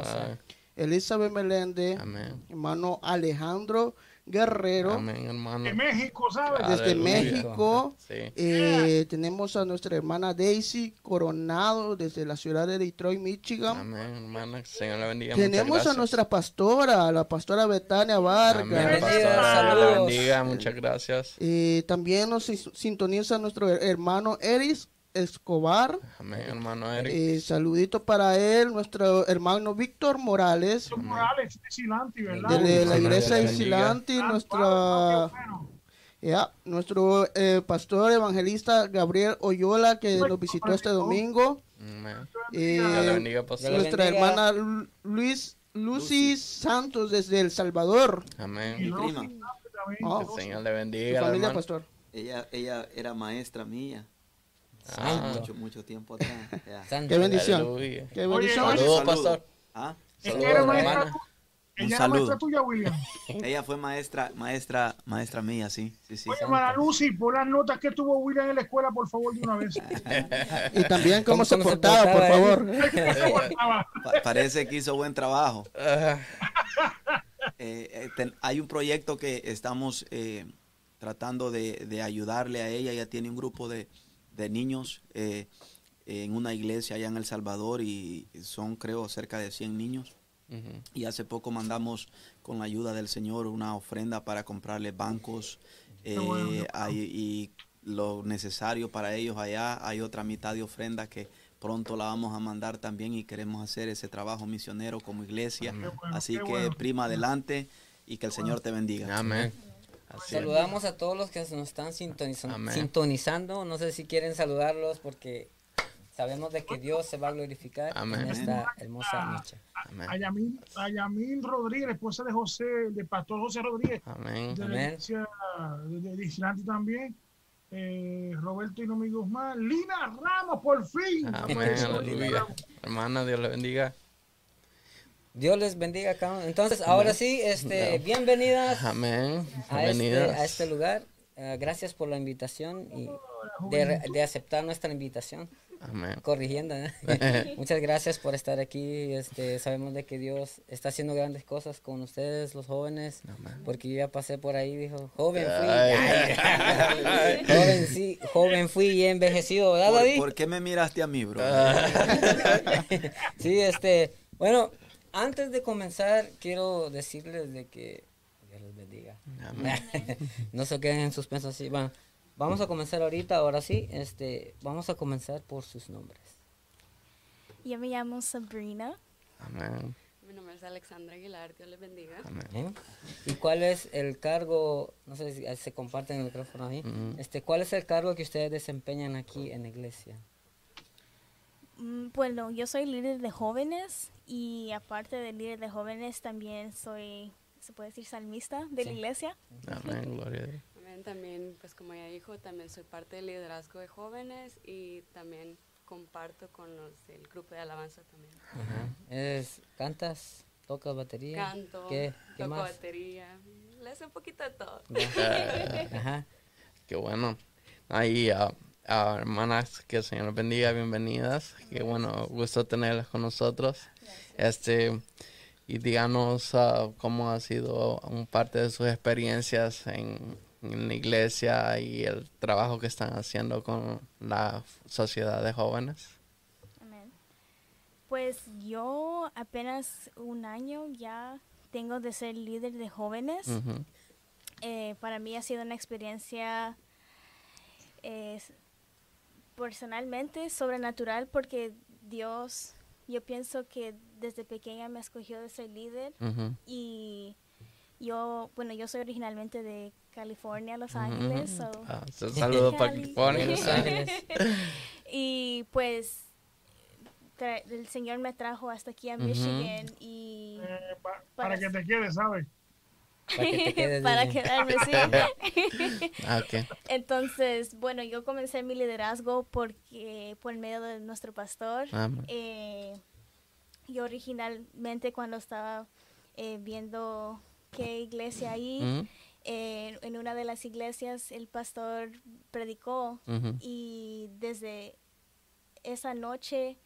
Elizabeth Meléndez, Amén. hermano Alejandro Guerrero, Amén, hermano. De México, ¿sabes? desde Aleluya. México. Sí. Eh, tenemos a nuestra hermana Daisy Coronado desde la ciudad de Detroit, Michigan. Amén, el Señor le bendiga. Tenemos a nuestra pastora, la pastora Betania Vargas. Amén, Bendiga, pastor. saludos. Le bendiga. Muchas gracias. Eh, también nos sin- sintoniza nuestro her- hermano Eris Escobar. Amén, hermano Eric. Eh, saludito para él, nuestro hermano Víctor Morales, Morales, de Silanti, ¿verdad? de la iglesia le de. Silanti, Ah, nuestra, nuestro eh, pastor evangelista Gabriel Oyola que nos visitó este domingo. Eh, bendiga, nuestra hermana Lu- Luis Lucy Santos desde El Salvador. Y Amén. Prima. también. Oh. Que el Señor le Su bendiga, familia, hermano. pastor. Ella, ella era maestra mía. Ah, Mucho, mucho tiempo atrás. Qué bendición. aleluya. Qué bendición. oye, Saludos, Saludo. pastor. Ah, Ella Saludos, era maestra, ella era saludo. maestra tuya, William. Ella fue maestra, maestra, maestra mía, sí, sí, sí. Oye, Lucy, por las notas que tuvo William en la escuela, por favor, de una vez. Y también cómo, ¿Cómo- se portaba, por favor. Pa- parece que hizo buen trabajo. Eh, eh, ten- hay un proyecto que estamos eh, tratando de, de ayudarle a ella. Ella tiene un grupo de, de niños eh, en una iglesia allá en El Salvador y son creo cerca de 100 niños. Y hace poco mandamos con la ayuda del Señor una ofrenda para comprarle bancos eh, bueno. hay- y lo necesario para ellos allá. Hay otra mitad de ofrenda que pronto la vamos a mandar también y queremos hacer ese trabajo misionero como iglesia. bueno, Así que bueno. prima adelante y que el Señor te bendiga. Amén. Así es. Saludamos a todos los que nos están sintonizando, Amén. sintonizando. No sé si quieren saludarlos porque sabemos de que Dios se va a glorificar Amén. en esta hermosa noche. Amén. A Yamil, a Yamil Rodríguez, esposa de José, de Pastor José Rodríguez, Amén. de la iglesia de, de, también. Eh, Roberto y Nomi Guzmán, Lina Ramos, por fin. Amén. Hermana, Dios le bendiga. Dios les bendiga cada uno. Entonces, ahora sí, este, bienvenidas Amén. a este, Bienvenidas. a este lugar. Eh, gracias por la invitación y de, de aceptar nuestra invitación. Amén. Corrigiendo. ¿eh? Muchas gracias por estar aquí. Este, sabemos de que Dios está haciendo grandes cosas con ustedes, los jóvenes. Porque yo ya pasé por ahí, dijo, joven fui. Ay. Ay. joven sí, joven fui y he envejecido, ¿verdad, ¿Por, David? por qué me miraste a mí, bro? sí, este, bueno, antes de comenzar, quiero decirles de que Dios les bendiga. no se queden en suspenso así. Bueno, vamos a comenzar ahorita, ahora sí, este, vamos a comenzar por sus nombres. Yo me llamo Sabrina. Amén. Mi nombre es Alexandra Aguilar, Dios les bendiga. Amén. ¿eh? ¿Y cuál es el cargo, no sé si se comparten el micrófono ahí, Ujú. este, cuál es el cargo que ustedes desempeñan aquí en la iglesia? Mm, Bueno, yo soy líder de jóvenes y aparte de líder de jóvenes también soy, se puede decir, salmista de la iglesia. Amén. Gloria a Dios. Amén. También, pues como ya dijo, también soy parte del liderazgo de jóvenes y también comparto con los del grupo de alabanza también. ¿Es, ¿Cantas? ¿Tocas batería? Canto, ¿Qué, qué toco más? batería, le hace un poquito de todo. Ajá. Qué bueno. Ahí, a a hermanas, que el Señor bendiga, bienvenidas. Qué bueno, gusto tenerlas con nosotros. Este, y díganos ah, cómo ha sido un parte de sus experiencias en, en la iglesia y el trabajo que están haciendo con la sociedad de jóvenes. Amén. Pues yo apenas un año ya tengo de ser líder de jóvenes. Eh, para mí ha sido una experiencia personalmente sobrenatural porque Dios, yo pienso que desde pequeña me escogió de ser líder y yo, bueno, yo soy originalmente de California, Los. Ángeles. so- Ah, un saludo para Cali. California. Los Ángeles. y pues el Señor me trajo hasta aquí a. Michigan y Eh, pa- para que te quedes, ¿sabes? Para que te quedes para dice. quedarme sí. Ah. Entonces, bueno, yo comencé mi liderazgo porque por medio de nuestro pastor. Amén. Eh, yo originalmente cuando estaba eh, viendo qué iglesia ahí, Ujú. en, en una de las iglesias el pastor predicó y desde esa noche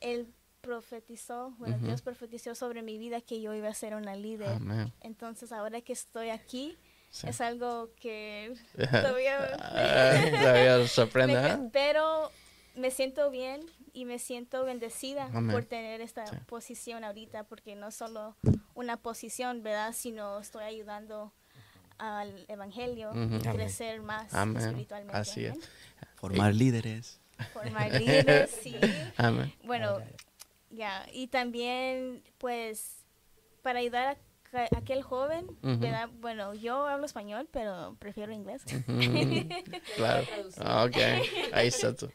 él profetizó, bueno. Dios profetizó sobre mi vida que yo iba a ser una líder. Amén. Entonces ahora que estoy aquí, Sí. es algo que todavía... Ah, todavía sorprende, me- ¿eh? Pero me siento bien y me siento bendecida Amén. por tener esta Sí. posición ahorita, porque no solo una posición, ¿verdad? Sino estoy ayudando al evangelio Amén. crecer más Amén. espiritualmente. Así es. Formar líderes. Formar líderes, sí. Amén. Bueno, ya, y también, pues, para ayudar a aquel joven. ¿verdad? Bueno, yo hablo español, pero prefiero inglés. Claro. Ah, Ok, ahí está tú.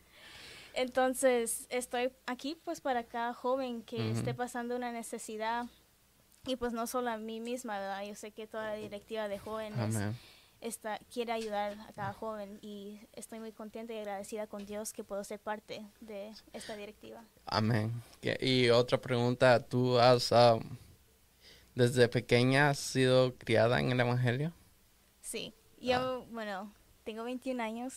Entonces, estoy aquí pues para cada joven que esté pasando una necesidad y pues no solo a mí misma, ¿verdad? Yo sé que toda la directiva de jóvenes. Está, quiere ayudar a cada joven y estoy muy contenta y agradecida con Dios que puedo ser parte de esta directiva. Amén. Y otra pregunta, ¿tú has, um, desde pequeña, has sido criada en el Evangelio? Sí, yo, bueno, tengo 21 años,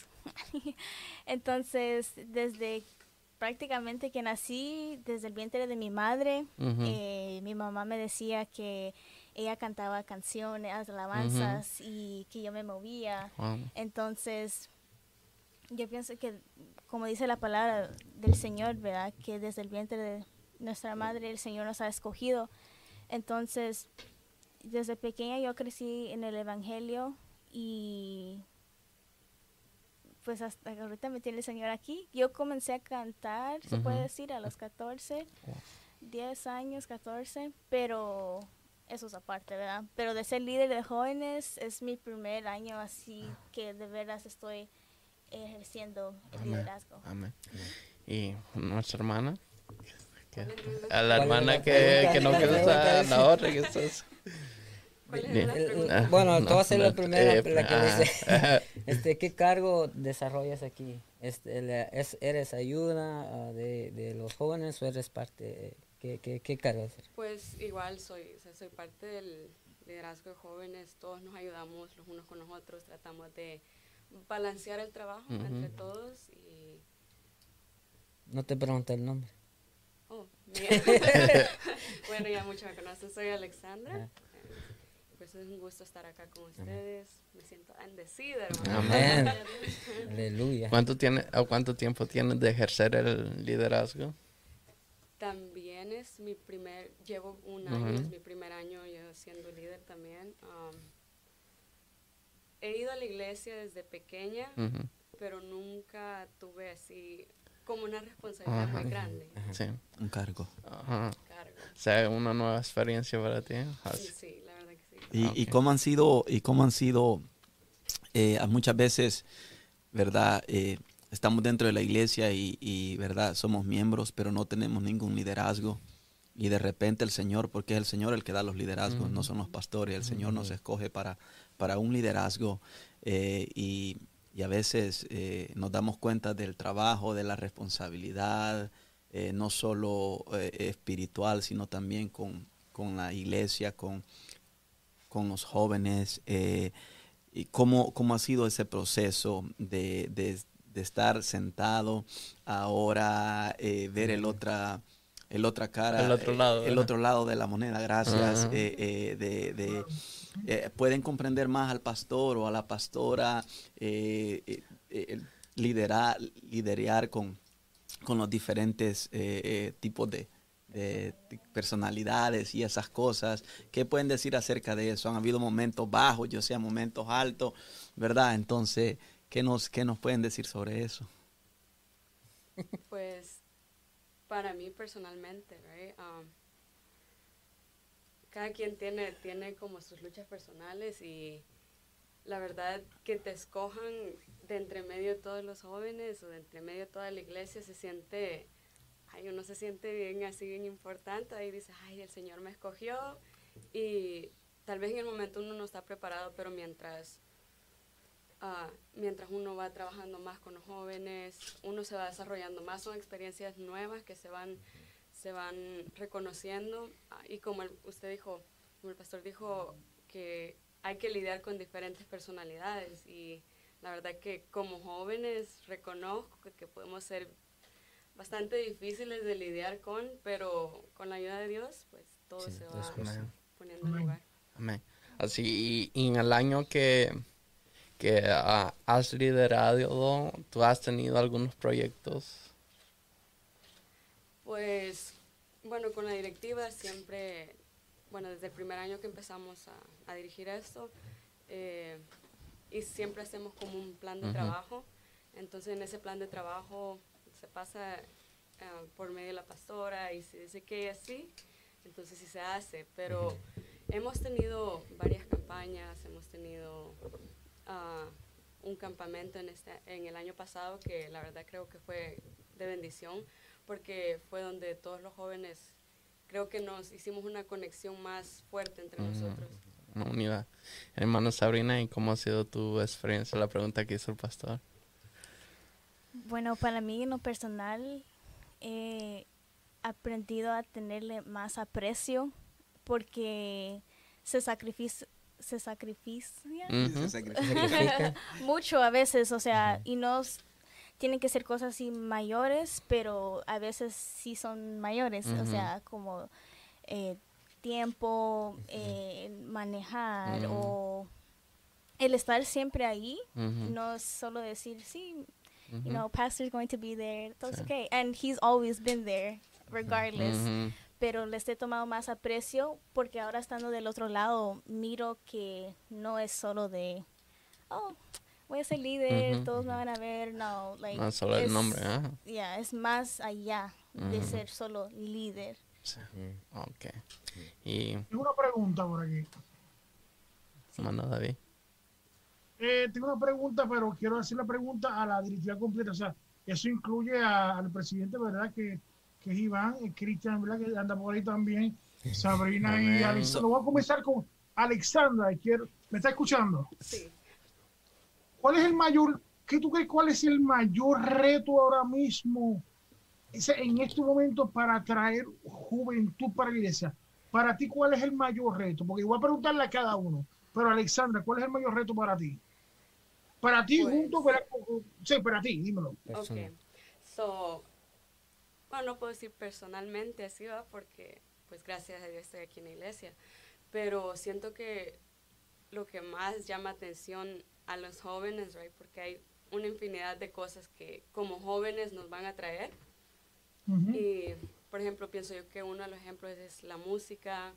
entonces desde prácticamente que nací, desde el vientre de mi madre, eh, mi mamá me decía que ella cantaba canciones, alabanzas y que yo me movía. Wow. Entonces, yo pienso que, como dice la palabra del Señor, ¿verdad? Que desde el vientre de nuestra madre el Señor nos ha escogido. Entonces, desde pequeña yo crecí en el Evangelio y pues hasta ahorita me tiene el Señor aquí. Yo comencé a cantar, se puede decir, a los 14, 10 años, 14, pero eso es aparte, ¿verdad? Pero de ser líder de jóvenes es mi primer año así que de veras estoy ejerciendo el Amén. liderazgo. Amén. ¿Y nuestra hermana? ¿Qué? ¿Cuál A la hermana la que, que no pregunta estar, es- la otra. Ah, bueno, no, tú vas a ser no, la primera eh, la que ah, dice, este, ¿qué cargo desarrollas aquí? Este, es- ¿Eres ayuda ah, de, de los jóvenes o eres parte? ¿Qué, qué, qué cargo haces? Pues igual soy, o sea, soy parte del liderazgo de jóvenes, todos nos ayudamos los unos con los otros, tratamos de balancear el trabajo entre todos y... No te pregunté el nombre. Oh, bueno, ya muchos me conocen, soy Alexandra. Eh, Pues es un gusto estar acá con ustedes, me siento bendecida, hermano. Amén. Aleluya. ¿Cuánto, tiene, o ¿Cuánto tiempo tienes de ejercer el liderazgo? También es mi primer, llevo un año, Ujú. es mi primer año yo siendo líder también. um, he ido a la iglesia desde pequeña, Ujú. pero nunca tuve así como una responsabilidad Ajá. muy grande. Sí. Un cargo. Ajá. Cargo. O sea, una nueva experiencia para ti. Sí, sí, la verdad que sí. Y, Ah, y cómo han sido, y cómo han sido eh, a muchas veces, ¿verdad? Eh, estamos dentro de la iglesia y, y, ¿verdad? Somos miembros, pero no tenemos ningún liderazgo. Y de repente el Señor, porque es el Señor el que da los liderazgos, no son los pastores, el Señor nos escoge para, para un liderazgo eh, y, y a veces eh, nos damos cuenta del trabajo, de la responsabilidad, eh, no solo espiritual, sino también con, con la iglesia, con, con los jóvenes. y cómo, cómo ha sido ese proceso de, de- de estar sentado ahora, eh, ver el otra el otra cara, El otro eh, lado, el otro lado de la moneda, gracias. Ajá. eh, eh, de, de- eh, pueden comprender más al pastor o a la pastora, liderar, liderear con, con los diferentes tipos de, de personalidades y esas cosas. ¿Qué pueden decir acerca de eso? Han habido momentos bajos, yo sea momentos altos, ¿verdad? Entonces, ¿qué nos, qué nos pueden decir sobre eso? Pues para mí personalmente, right, um, cada quien tiene, tiene como sus luchas personales y la verdad que te escojan de entre medio de todos los jóvenes o de entre medio de toda la iglesia se siente, ay, uno se siente bien así, bien importante, ahí dice, ay, el Señor me escogió y tal vez en el momento uno no está preparado, pero mientras ah, mientras uno va trabajando más con los jóvenes, uno se va desarrollando más, son experiencias nuevas que se van, se van reconociendo. Ah, y como el- usted dijo, como el pastor dijo, que hay que lidiar con diferentes personalidades y la verdad que como jóvenes reconozco que, que podemos ser bastante difíciles de lidiar con, pero con la ayuda de Dios, pues todo Sí, se va poniendo en lugar. Amén. Así, y, y en el año que, que ah, has liderado, ¿tú has tenido algunos proyectos? Pues, bueno, con la directiva siempre, bueno, desde el primer año que empezamos a, a dirigir esto, eh, y siempre hacemos como un plan de Ujú. trabajo. Entonces, en ese plan de trabajo se pasa eh, por medio de la pastora y se dice que así, entonces sí se hace. Pero hemos tenido varias campañas, hemos tenido un campamento en, este, en el año pasado que la verdad creo que fue de bendición porque fue donde todos los jóvenes creo que nos hicimos una conexión más fuerte entre Mm. nosotros. Una unidad. Hermano Sabrina, ¿y cómo ha sido tu experiencia? La pregunta que hizo el pastor. Bueno, para mí en lo personal he aprendido a tenerle más aprecio porque se sacrifica se sacrificia. Sacrifica. mucho a veces, o sea, y no tienen que ser cosas así mayores, pero a veces sí son mayores, o sea, como eh, tiempo, eh, manejar o el estar siempre ahí, no es solo decir, sí, you know, pastor's going to be there, that's Sí. okay, and he's always been there, regardless. Pero les he tomado más aprecio porque ahora estando del otro lado miro que no es solo de oh voy a ser líder todos me van a ver no like No solo el nombre, ¿ah? yeah, es más allá de ser solo líder Sí. Ok. Y, Tengo una pregunta por aquí. hermano David. Eh, tengo una pregunta, pero quiero hacer la pregunta a la directiva completa. O sea, eso incluye a- al presidente, ¿verdad? Que, que es Iván, Cristian, ¿verdad? Que anda por ahí también, Sabrina y Amén. Alexandra. Voy a comenzar con Alexandra. y Quiero, ¿Me está escuchando? Sí. ¿Cuál es el mayor, qué tú crees, cuál es el mayor reto ahora mismo en este momento para atraer juventud para la iglesia? Para ti, ¿cuál es el mayor reto? Porque voy a preguntarle a cada uno. Pero Alexandra, ¿cuál es el mayor reto para ti? Para ti, Pues- junto, ¿verdad? sí, para ti, dímelo. Persona. Ok. So, bueno, no puedo decir personalmente así, va, porque pues gracias a Dios estoy aquí en la iglesia. Pero siento que lo que más llama atención a los jóvenes, right, porque hay una infinidad de cosas que como jóvenes nos van a traer. Y, por ejemplo, pienso yo que uno de los ejemplos es la música,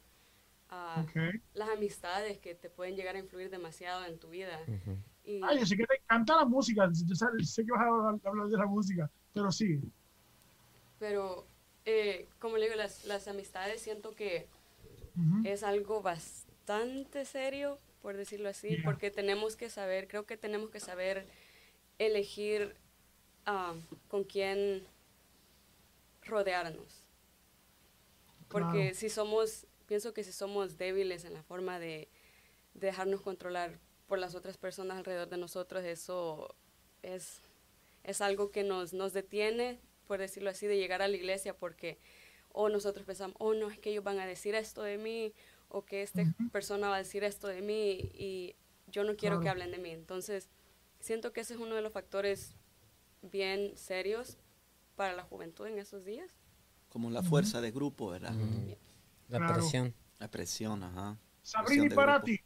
ah, Ok. las amistades que te pueden llegar a influir demasiado en tu vida. Y, Ay, yo sé que te encanta la música. Yo sé, que vas a hablar de la música, pero sí. Pero, eh, como le digo, las, las amistades siento que Ujú. es algo bastante serio, por decirlo así, porque tenemos que saber, creo que tenemos que saber elegir ah, con quién rodearnos. Porque Claro. si somos, pienso que si somos débiles en la forma de, de dejarnos controlar por las otras personas alrededor de nosotros, eso es, es algo que nos, nos detiene, por decirlo así, de llegar a la iglesia porque o nosotros pensamos, oh no, es que ellos van a decir esto de mí, o que esta persona va a decir esto de mí y yo no quiero que Claro. hablen de mí. Entonces, siento que ese es uno de los factores bien serios para la juventud en esos días. Como la fuerza de grupo, ¿verdad? Ujú. La Claro. presión. La presión, ajá. Sabrina, para grupo. ti.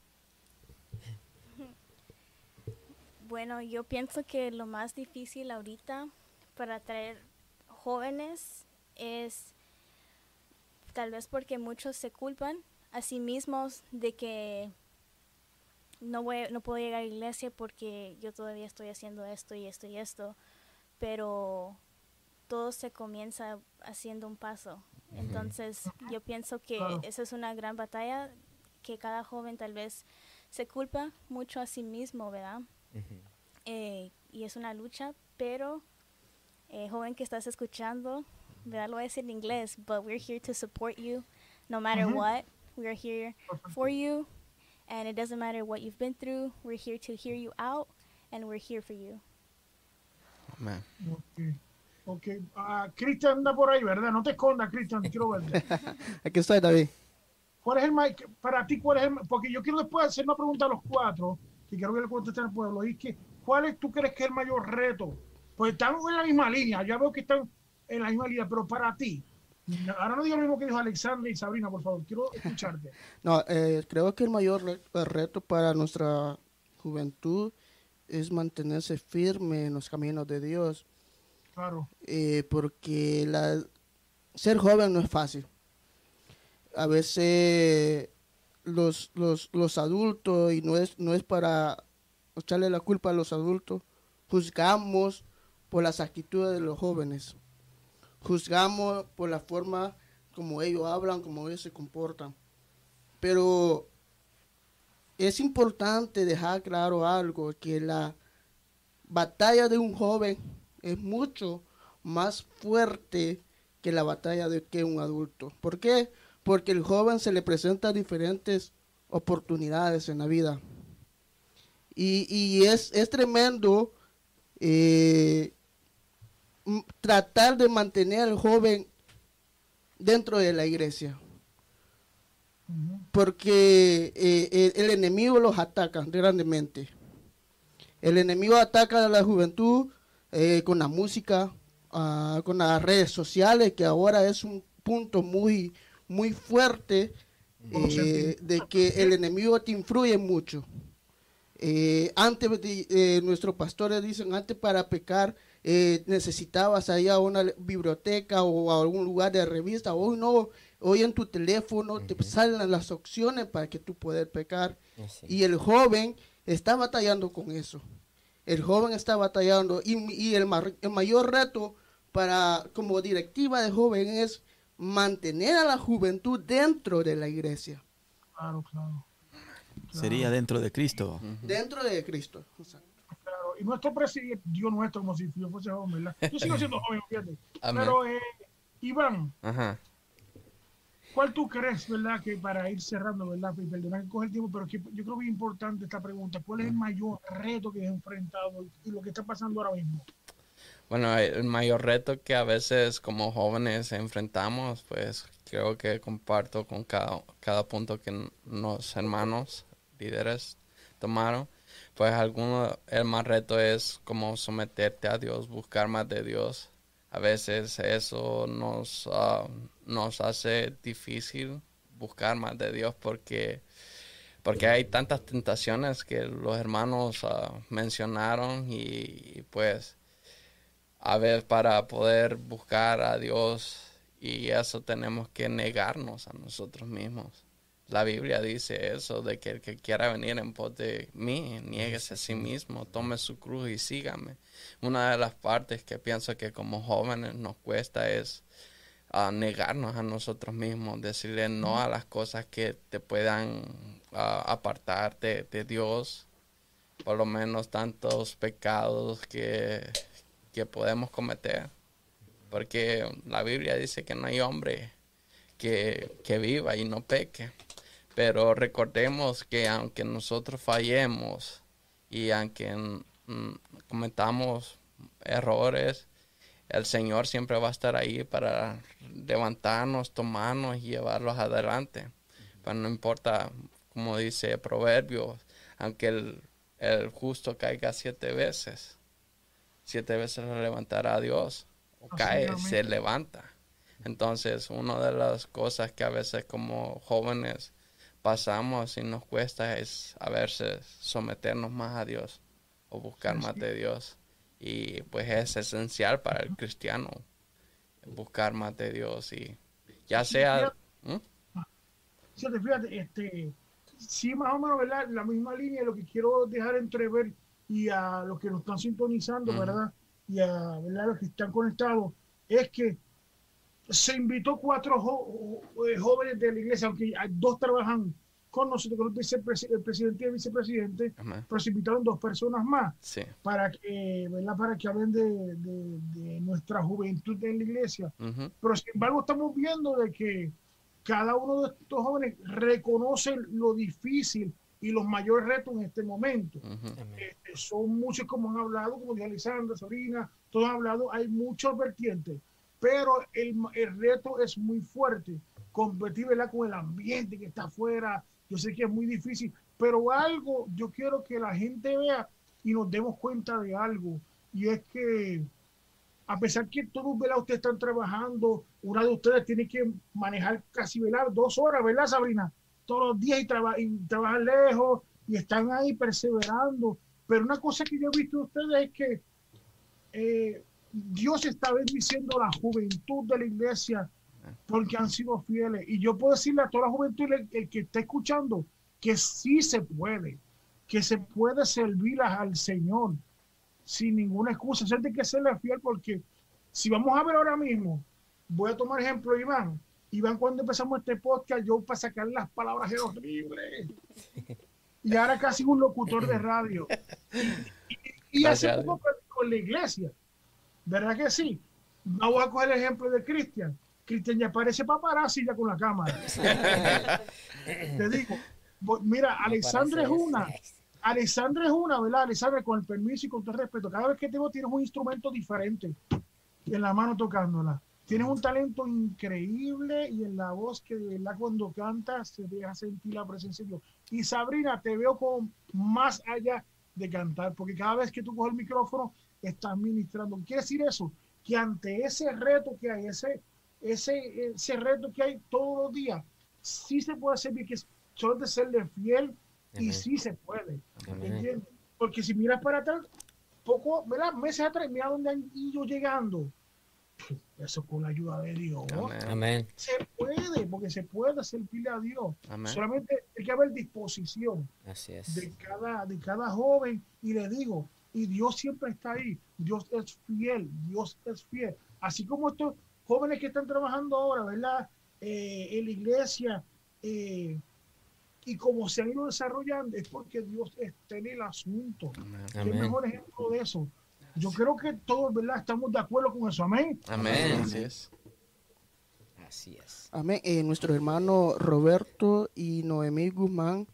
Bueno, yo pienso que lo más difícil ahorita para atraer jóvenes es tal vez porque muchos se culpan a sí mismos de que no, voy, no puedo llegar a la iglesia porque yo todavía estoy haciendo esto y esto y esto, pero todo se comienza haciendo un paso. Entonces yo pienso que Claro. esa es una gran batalla que cada joven tal vez se culpa mucho a sí mismo, ¿verdad? Eh, y es una lucha, pero eh, joven que estás escuchando, ¿verdad? Lo voy a decir en inglés, but we're here to support you no matter Ujú. what. We're here for you, and it doesn't matter what you've been through. We're here to hear you out, and we're here for you. Amén. Ok. Ok. Ah, Cristian anda por ahí, ¿verdad? No te escondas, Cristian, quiero verte. Aquí estoy, David. ¿Cuál es el ma- para ti cuál es el porque yo quiero después hacer una pregunta a los cuatro que quiero que le contesten al pueblo y que ¿cuál es tú crees que es el mayor reto? Pues estamos en la misma línea, ya veo que están en la misma línea, pero para ti, ahora no digo lo mismo que dijo Alexandra y Sabrina, por favor, quiero escucharte. No, eh, creo que el mayor re- reto para nuestra juventud es mantenerse firme en los caminos de Dios, Claro, eh, porque la, ser joven no es fácil. A veces los, los, los adultos, y no es, no es para echarle la culpa a los adultos, juzgamos por las actitudes de los jóvenes, juzgamos por la forma como ellos hablan, como ellos se comportan. Pero es importante dejar claro algo, que la batalla de un joven es mucho más fuerte que la batalla de que un adulto. ¿Por qué? Porque el joven se le presenta diferentes oportunidades en la vida. Y, y es, es tremendo eh, tratar de mantener al joven dentro de la iglesia porque eh, el, el enemigo los ataca grandemente. El enemigo ataca a la juventud eh, con la música, ah, con las redes sociales, que ahora es un punto muy, muy fuerte eh, de que el enemigo te influye mucho. Antes, de- nuestros pastores dicen, antes para pecar eh, necesitabas ir a una biblioteca o a algún lugar de revista. Hoy no, hoy en tu teléfono te salen las opciones para que tú puedas pecar. Y el joven está batallando con eso. El joven está batallando y, y el, ma- el mayor reto para como directiva de joven es mantener a la juventud dentro de la iglesia, claro, claro. Sería dentro de Cristo. dentro de Cristo. Exacto. Claro, y nuestro presidente, Dios nuestro, como si yo fuese joven, ¿verdad? Yo sigo siendo joven, fíjate. Amén. Pero, eh, Iván, Ajá. ¿cuál tú crees, verdad, que para ir cerrando, verdad, y perdona que coge el tiempo, pero que yo creo que es importante esta pregunta, ¿cuál es el mayor reto que has enfrentado y lo que está pasando ahora mismo? Bueno, el mayor reto que a veces como jóvenes enfrentamos, pues creo que comparto con cada, cada punto que los hermanos líderes tomaron. Pues alguno, el más reto es como someterte a Dios, buscar más de Dios. A veces eso nos, ah, nos hace difícil buscar más de Dios porque, porque hay tantas tentaciones que los hermanos ah, mencionaron y, y pues a ver, para poder buscar a Dios y eso tenemos que negarnos a nosotros mismos. La Biblia dice eso, de que el que quiera venir en pos de mí, nieguese a sí mismo, tome su cruz y sígame. Una de las partes que pienso que como jóvenes nos cuesta es ah, negarnos a nosotros mismos, decirle no a las cosas que te puedan ah, apartar de, de Dios, por lo menos tantos pecados que, que podemos cometer. Porque la Biblia dice que no hay hombre que, que viva y no peque. Pero recordemos que aunque nosotros fallemos y aunque mm, cometamos errores, el Señor siempre va a estar ahí para levantarnos, tomarnos y llevarlos adelante. Pero no importa, como dice Proverbios, aunque el, el justo caiga siete veces, siete veces lo levantará a Dios. O cae, se levanta. Entonces, una de las cosas que a veces como jóvenes pasamos y nos cuesta es a veces someternos más a Dios o buscar más de Dios. Y pues es esencial para el cristiano buscar más de Dios y ya sea... ¿Mm? Fíjate, fíjate, este, sí, más o menos, ¿verdad? La misma línea, lo que quiero dejar entrever y a los que nos están sintonizando. ¿verdad? Y a ¿verdad? los que están conectados, es que se invitó cuatro jo- eh, jóvenes de la iglesia, aunque hay dos trabajan con nosotros, con el, vicepresi- el presidente y el vicepresidente, Amén. pero se invitaron dos personas más Sí. para que, ¿verdad? Para que hablen de, de- de nuestra juventud en la iglesia. Pero sin embargo estamos viendo de que cada uno de estos jóvenes reconoce lo difícil y los mayores retos en este momento. Este, son muchos como han hablado, como dijo Alexandra, Sabrina, todos han hablado, hay muchos vertientes, pero el, el reto es muy fuerte. competir ¿verdad? con el ambiente que está afuera. Yo sé que es muy difícil, pero algo yo quiero que la gente vea y nos demos cuenta de algo. Y es que a pesar que todos ¿verdad? ustedes están trabajando, una de ustedes tiene que manejar casi velar dos horas, ¿verdad, Sabrina? Todos los días y, traba- y trabajar lejos y están ahí perseverando. Pero una cosa que yo he visto de ustedes es que eh, Dios está bendiciendo la juventud de la iglesia porque han sido fieles. Y yo puedo decirle a toda la juventud, el, que está escuchando, que sí se puede, que se puede servir a- al Señor sin ninguna excusa. Se tiene que serle fiel porque si vamos a ver ahora mismo, voy a tomar ejemplo de Iván. Iván, cuando empezamos este podcast, yo para sacar las palabras era horrible. Y ahora casi un locutor de radio. Y, y hace Gracias a poco con la iglesia. ¿Verdad que sí? Vamos a coger el ejemplo de Cristian. Cristian ya parece paparazzi ya con la cámara. Te digo, mira, Alexandra es una. Alexandra es una, ¿verdad? Alexandra, con el permiso y con todo el respeto, cada vez que te veo tienes un instrumento diferente en la mano tocándola. Tienes un talento increíble y en la voz que de verdad cuando cantas se deja sentir la presencia de Dios. Y Sabrina, te veo con más allá de cantar, porque cada vez que tú coges el micrófono estás ministrando. Quiere decir eso, que ante ese reto que hay, ese, ese, ese reto que hay todos los días, sí se puede servir, que de serle fiel y sí se puede. Porque si miras para atrás, poco, ¿verdad? Meses atrás, mira dónde han ido llegando. Eso con la ayuda de Dios. Amén. Se puede, porque se puede servirle a Dios. Amén. Solamente hay que haber disposición Así es. de cada, de cada joven. Y le digo, y Dios siempre está ahí. Dios es fiel, Dios es fiel. Así como estos jóvenes que están trabajando ahora, ¿verdad? Eh, en la iglesia, eh, y como se han ido desarrollando, es porque Dios está en el asunto. Amén. ¿Qué Amén. mejor ejemplo de eso? Yo creo que todos, ¿verdad? Estamos de acuerdo con eso. Amén. Amén. Así es. Así es. Amén. Eh, nuestro hermano Roberto y Noemí Guzmán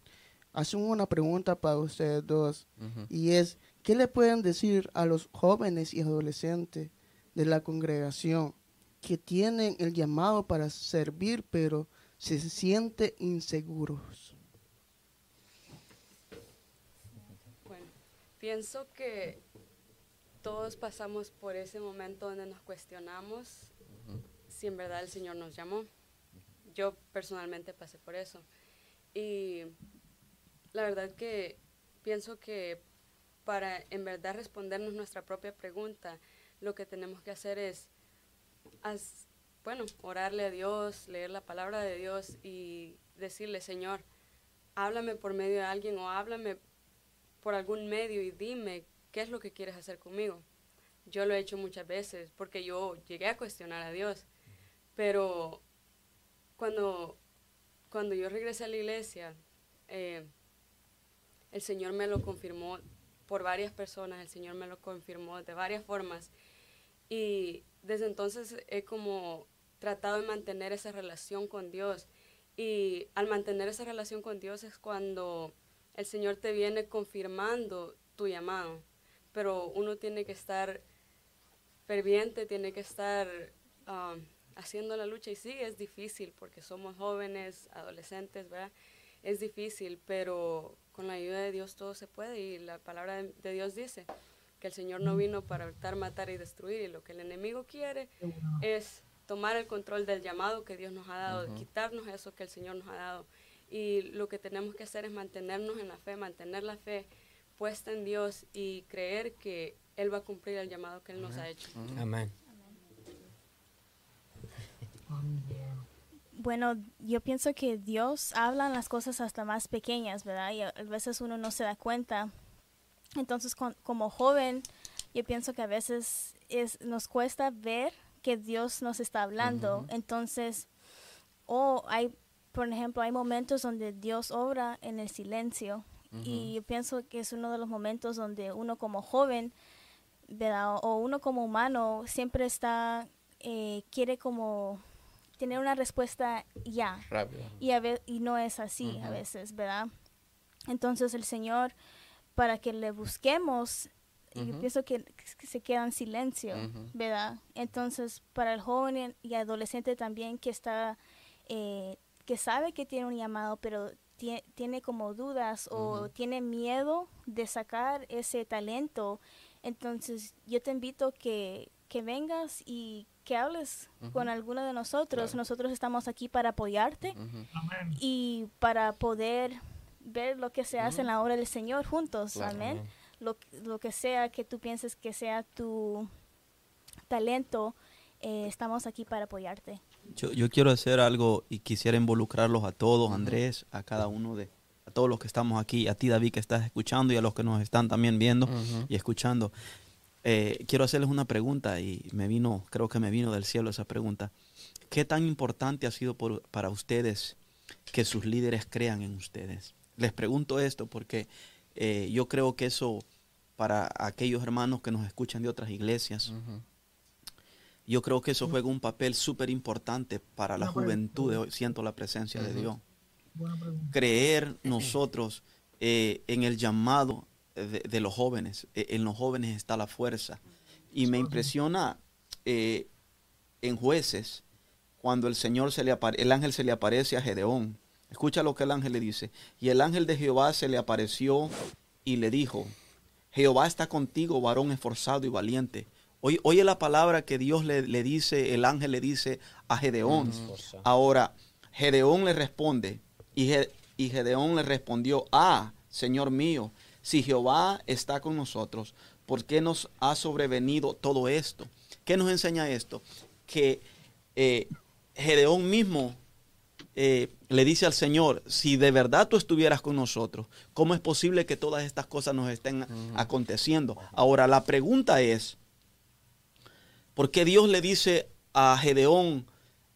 hacen una pregunta para ustedes dos. Y es, ¿qué le pueden decir a los jóvenes y adolescentes de la congregación que tienen el llamado para servir, pero se sienten inseguros? Bueno, pienso que todos pasamos por ese momento donde nos cuestionamos si en verdad el Señor nos llamó. Yo personalmente pasé por eso. Y la verdad que pienso que para en verdad respondernos nuestra propia pregunta, lo que tenemos que hacer es, bueno, orarle a Dios, leer la palabra de Dios y decirle, Señor, háblame por medio de alguien o háblame por algún medio y dime qué es lo que quieres hacer conmigo. Yo lo he hecho muchas veces porque yo llegué a cuestionar a Dios, pero cuando, cuando yo regresé a la iglesia, eh, el Señor me lo confirmó por varias personas, el Señor me lo confirmó de varias formas. Y desde entonces he como tratado de mantener esa relación con Dios. Y al mantener esa relación con Dios es cuando el Señor te viene confirmando tu llamado, pero uno tiene que estar ferviente, tiene que estar um, haciendo la lucha. Y sí, es difícil porque somos jóvenes, adolescentes, ¿verdad? Es difícil, pero con la ayuda de Dios todo se puede y la palabra de, de Dios dice que el Señor no vino para hurtar, matar y destruir y lo que el enemigo quiere es tomar el control del llamado que Dios nos ha dado, quitarnos eso que el Señor nos ha dado. Y lo que tenemos que hacer es mantenernos en la fe, mantener la fe puesta en Dios y creer que Él va a cumplir el llamado que Él nos ha hecho. Amén. Bueno, yo pienso que Dios habla en las cosas hasta más pequeñas, ¿verdad? Y a veces uno no se da cuenta. Entonces, con- como joven, yo pienso que a veces es, nos cuesta ver que Dios nos está hablando. Entonces, o hay, por ejemplo, hay momentos donde Dios obra en el silencio. Y yo pienso que es uno de los momentos donde uno como joven, ¿verdad? O uno como humano siempre está, eh, quiere como tener una respuesta ya Rápido. y, a ve- y no es así a veces, ¿verdad? Entonces el Señor, para que le busquemos, yo Ujú. pienso que, que se queda en silencio. ¿verdad? Entonces para el joven y adolescente también que está eh, que sabe que tiene un llamado, pero tie- tiene como dudas o tiene miedo de sacar ese talento, entonces yo te invito que, que vengas y que hables con alguno de nosotros. Claro. Nosotros estamos aquí para apoyarte y para poder ver lo que se hace en la obra del Señor juntos. Claro. Amén. Lo, lo que sea que tú pienses que sea tu talento, eh, estamos aquí para apoyarte. Yo, yo quiero hacer algo y quisiera involucrarlos a todos, Andrés, a cada uno de, a todos los que estamos aquí, a ti David que estás escuchando y a los que nos están también viendo y escuchando. Eh, quiero hacerles una pregunta y me vino, creo que me vino del cielo esa pregunta. ¿Qué tan importante ha sido por- para ustedes que sus líderes crean en ustedes? Les pregunto esto porque eh, yo creo que eso para aquellos hermanos que nos escuchan de otras iglesias, yo creo que eso juega un papel súper importante para la Una juventud de hoy. Siento la presencia de. Dios. Creer nosotros eh, en el llamado de, de los jóvenes. Eh, en los jóvenes está la fuerza. Y me impresiona eh, en jueces cuando el Señor se le el ángel se le aparece a Gedeón. Escucha lo que el ángel le dice. Y el ángel de Jehová se le apareció y le dijo, Jehová está contigo, varón esforzado y valiente. Oye, oye la palabra que Dios le, le dice, el ángel le dice a Gedeón. Ahora, Gedeón le responde, y, Ge- y Gedeón le respondió, ah, Señor mío, si Jehová está con nosotros, ¿por qué nos ha sobrevenido todo esto? ¿Qué nos enseña esto? Que eh, Gedeón mismo eh, le dice al Señor, si de verdad tú estuvieras con nosotros, ¿cómo es posible que todas estas cosas nos estén aconteciendo? Ahora, la pregunta es, ¿por qué Dios le dice a Gedeón,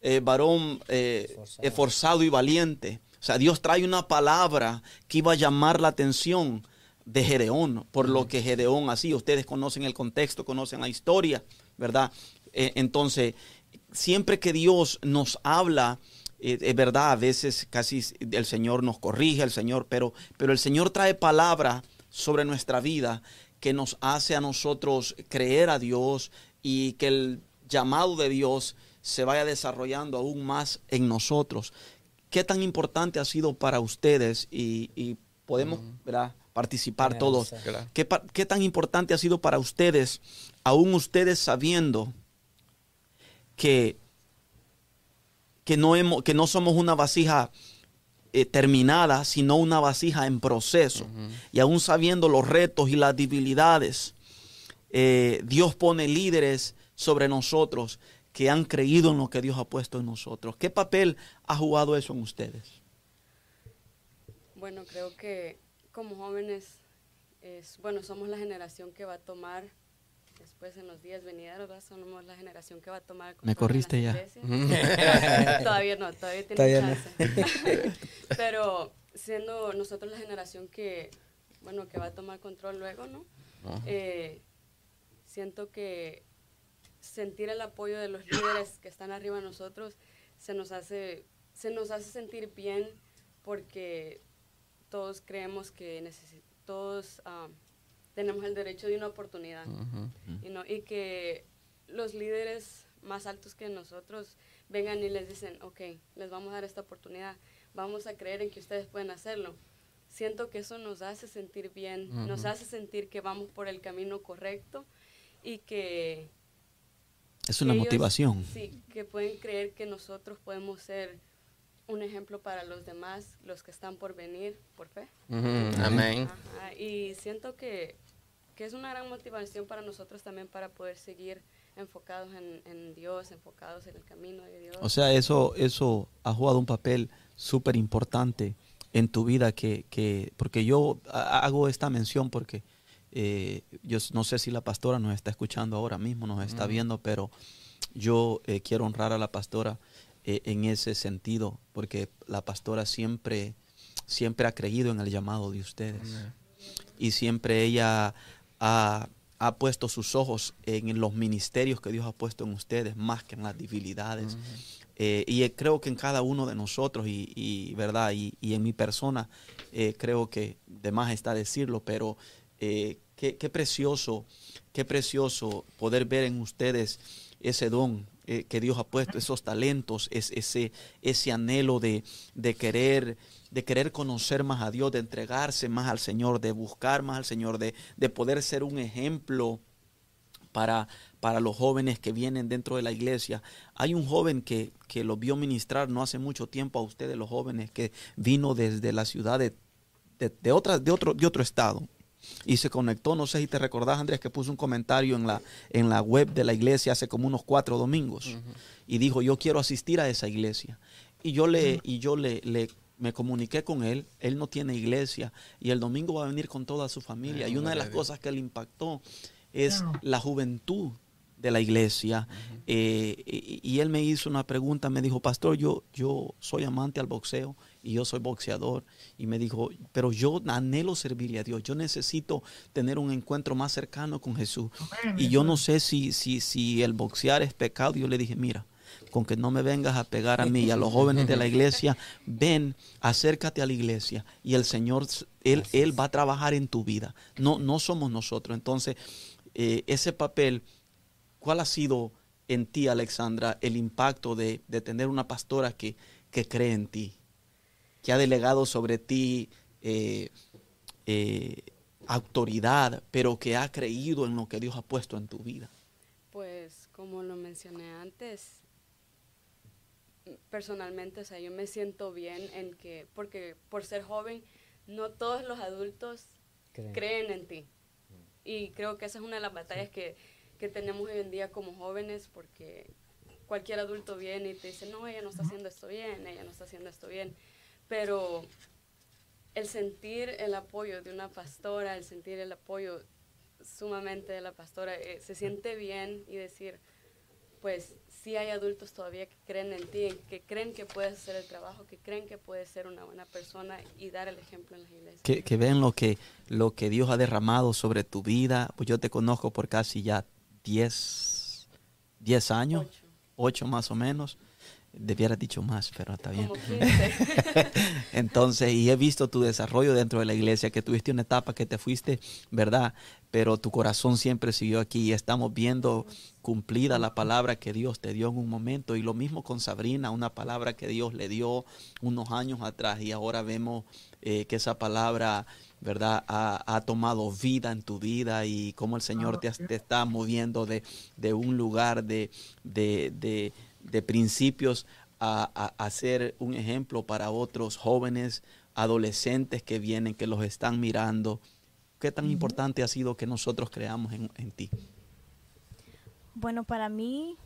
eh, varón eh, Esforzado. esforzado y valiente? O sea, Dios trae una palabra que iba a llamar la atención de Gedeón, por lo que Gedeón hacía. Ustedes conocen el contexto, conocen la historia, ¿verdad? Eh, entonces, siempre que Dios nos habla, eh, es verdad, a veces casi el Señor nos corrige, el Señor, pero, pero el Señor trae palabra sobre nuestra vida que nos hace a nosotros creer a Dios y que el llamado de Dios se vaya desarrollando aún más en nosotros. ¿Qué tan importante ha sido para ustedes y, y podemos ¿verdad? Participar todos? Claro. ¿Qué, qué tan importante ha sido para ustedes, aún ustedes sabiendo que, que, no, hemos, que no somos una vasija eh, terminada, sino una vasija en proceso? Y aún sabiendo los retos y las debilidades, eh, Dios pone líderes sobre nosotros que han creído en lo que Dios ha puesto en nosotros. ¿Qué papel ha jugado eso en ustedes? Bueno, creo que como jóvenes, es, bueno, somos la generación que va a tomar, después en los días venideros, ¿verdad? somos la generación que va a tomar... Me corriste ya. todavía no, todavía tiene Todavía no. chance. Pero siendo nosotros la generación que, bueno, que va a tomar control luego, ¿no? Eh, siento que sentir el apoyo de los líderes que están arriba de nosotros se nos hace, se nos hace sentir bien porque todos creemos que todos tenemos el derecho de una oportunidad y, no, y que los líderes más altos que nosotros vengan y les dicen, ok, les vamos a dar esta oportunidad, vamos a creer en que ustedes pueden hacerlo. Siento que eso nos hace sentir bien, nos hace sentir que vamos por el camino correcto y que... Es una ellos- motivación. Sí, que pueden creer que nosotros podemos ser un ejemplo para los demás, los que están por venir, por fe. Amén. Ajá, y siento que, que es una gran motivación para nosotros también para poder seguir enfocados en, en Dios, enfocados en el camino de Dios. O sea, eso, eso ha jugado un papel súper importante en tu vida, que, que, porque yo ha- hago esta mención porque eh, yo no sé si la pastora nos está escuchando ahora mismo, nos está viendo, pero yo eh, quiero honrar a la pastora eh, en ese sentido, porque la pastora siempre, siempre ha creído en el llamado de ustedes. Y siempre ella ha, ha puesto sus ojos en los ministerios que Dios ha puesto en ustedes más que en las debilidades. Eh, y eh, creo que en cada uno de nosotros y, y, verdad y, y en mi persona eh, creo que de más está decirlo, pero eh, qué, qué precioso, qué precioso poder ver en ustedes ese don, eh, que Dios ha puesto, esos talentos, es, ese, ese anhelo de, de querer de querer conocer más a Dios, de entregarse más al Señor, de buscar más al Señor, de, de poder ser un ejemplo para, para los jóvenes que vienen dentro de la iglesia. Hay un joven que, que lo vio ministrar no hace mucho tiempo a ustedes, los jóvenes, que vino desde la ciudad de, de, de otra, de, otro, de otro estado y se conectó. No sé si te recordás, Andrés, que puso un comentario en la, en la web de la iglesia hace como unos cuatro domingos y dijo, yo quiero asistir a esa iglesia. Y yo le, y yo le, le me comuniqué con él, él no tiene iglesia y el domingo va a venir con toda su familia. y una de las cosas que le impactó es la juventud de la iglesia. Eh, y, él me hizo una pregunta, me dijo, pastor, yo, yo soy amante al boxeo y yo soy boxeador. Y me dijo, pero yo anhelo servirle a Dios, yo necesito tener un encuentro más cercano con Jesús. Y yo no sé si, si, si el boxear es pecado. Yo le dije, mira, con que no me vengas a pegar a mí y a los jóvenes de la iglesia, ven, acércate a la iglesia y el Señor, Él, él va a trabajar en tu vida. No, no somos nosotros. Entonces, eh, ese papel, ¿cuál ha sido en ti, Alexandra, el impacto de, de tener una pastora que, que cree en ti, que ha delegado sobre ti eh, eh, autoridad, pero que ha creído en lo que Dios ha puesto en tu vida? Pues como lo mencioné antes, personalmente, o sea, yo me siento bien en que, porque por ser joven, no todos los adultos Creen. creen en ti. Y creo que esa es una de las batallas que, que tenemos hoy en día como jóvenes, porque cualquier adulto viene y te dice, no, ella no está haciendo esto bien, ella no está haciendo esto bien. Pero el sentir el apoyo de una pastora, el sentir el apoyo sumamente de la pastora, eh, se siente bien y decir, pues sí hay adultos todavía que creen en ti, que creen que puedes hacer el trabajo, que creen que puedes ser una buena persona y dar el ejemplo en las iglesias. que, que ven lo que, lo que Dios ha derramado sobre tu vida. Pues yo te conozco por casi ya 10, 10 años, Ocho. 8 más o menos. Debiera dicho más, pero está bien. Como 15. Entonces, y he visto tu desarrollo dentro de la iglesia, que tuviste una etapa que te fuiste, ¿verdad? Pero tu corazón siempre siguió aquí y estamos viendo cumplida la palabra que Dios te dio en un momento. Y lo mismo con Sabrina, una palabra que Dios le dio unos años atrás y ahora vemos eh, que esa palabra, ¿verdad? Ha, ha tomado vida en tu vida y cómo el Señor te, te está moviendo de, de un lugar de, de, de, de principios a, a, a ser un ejemplo para otros jóvenes, adolescentes que vienen, que los están mirando. ¿Qué tan importante ha sido que nosotros creamos en, en ti? Bueno, para mí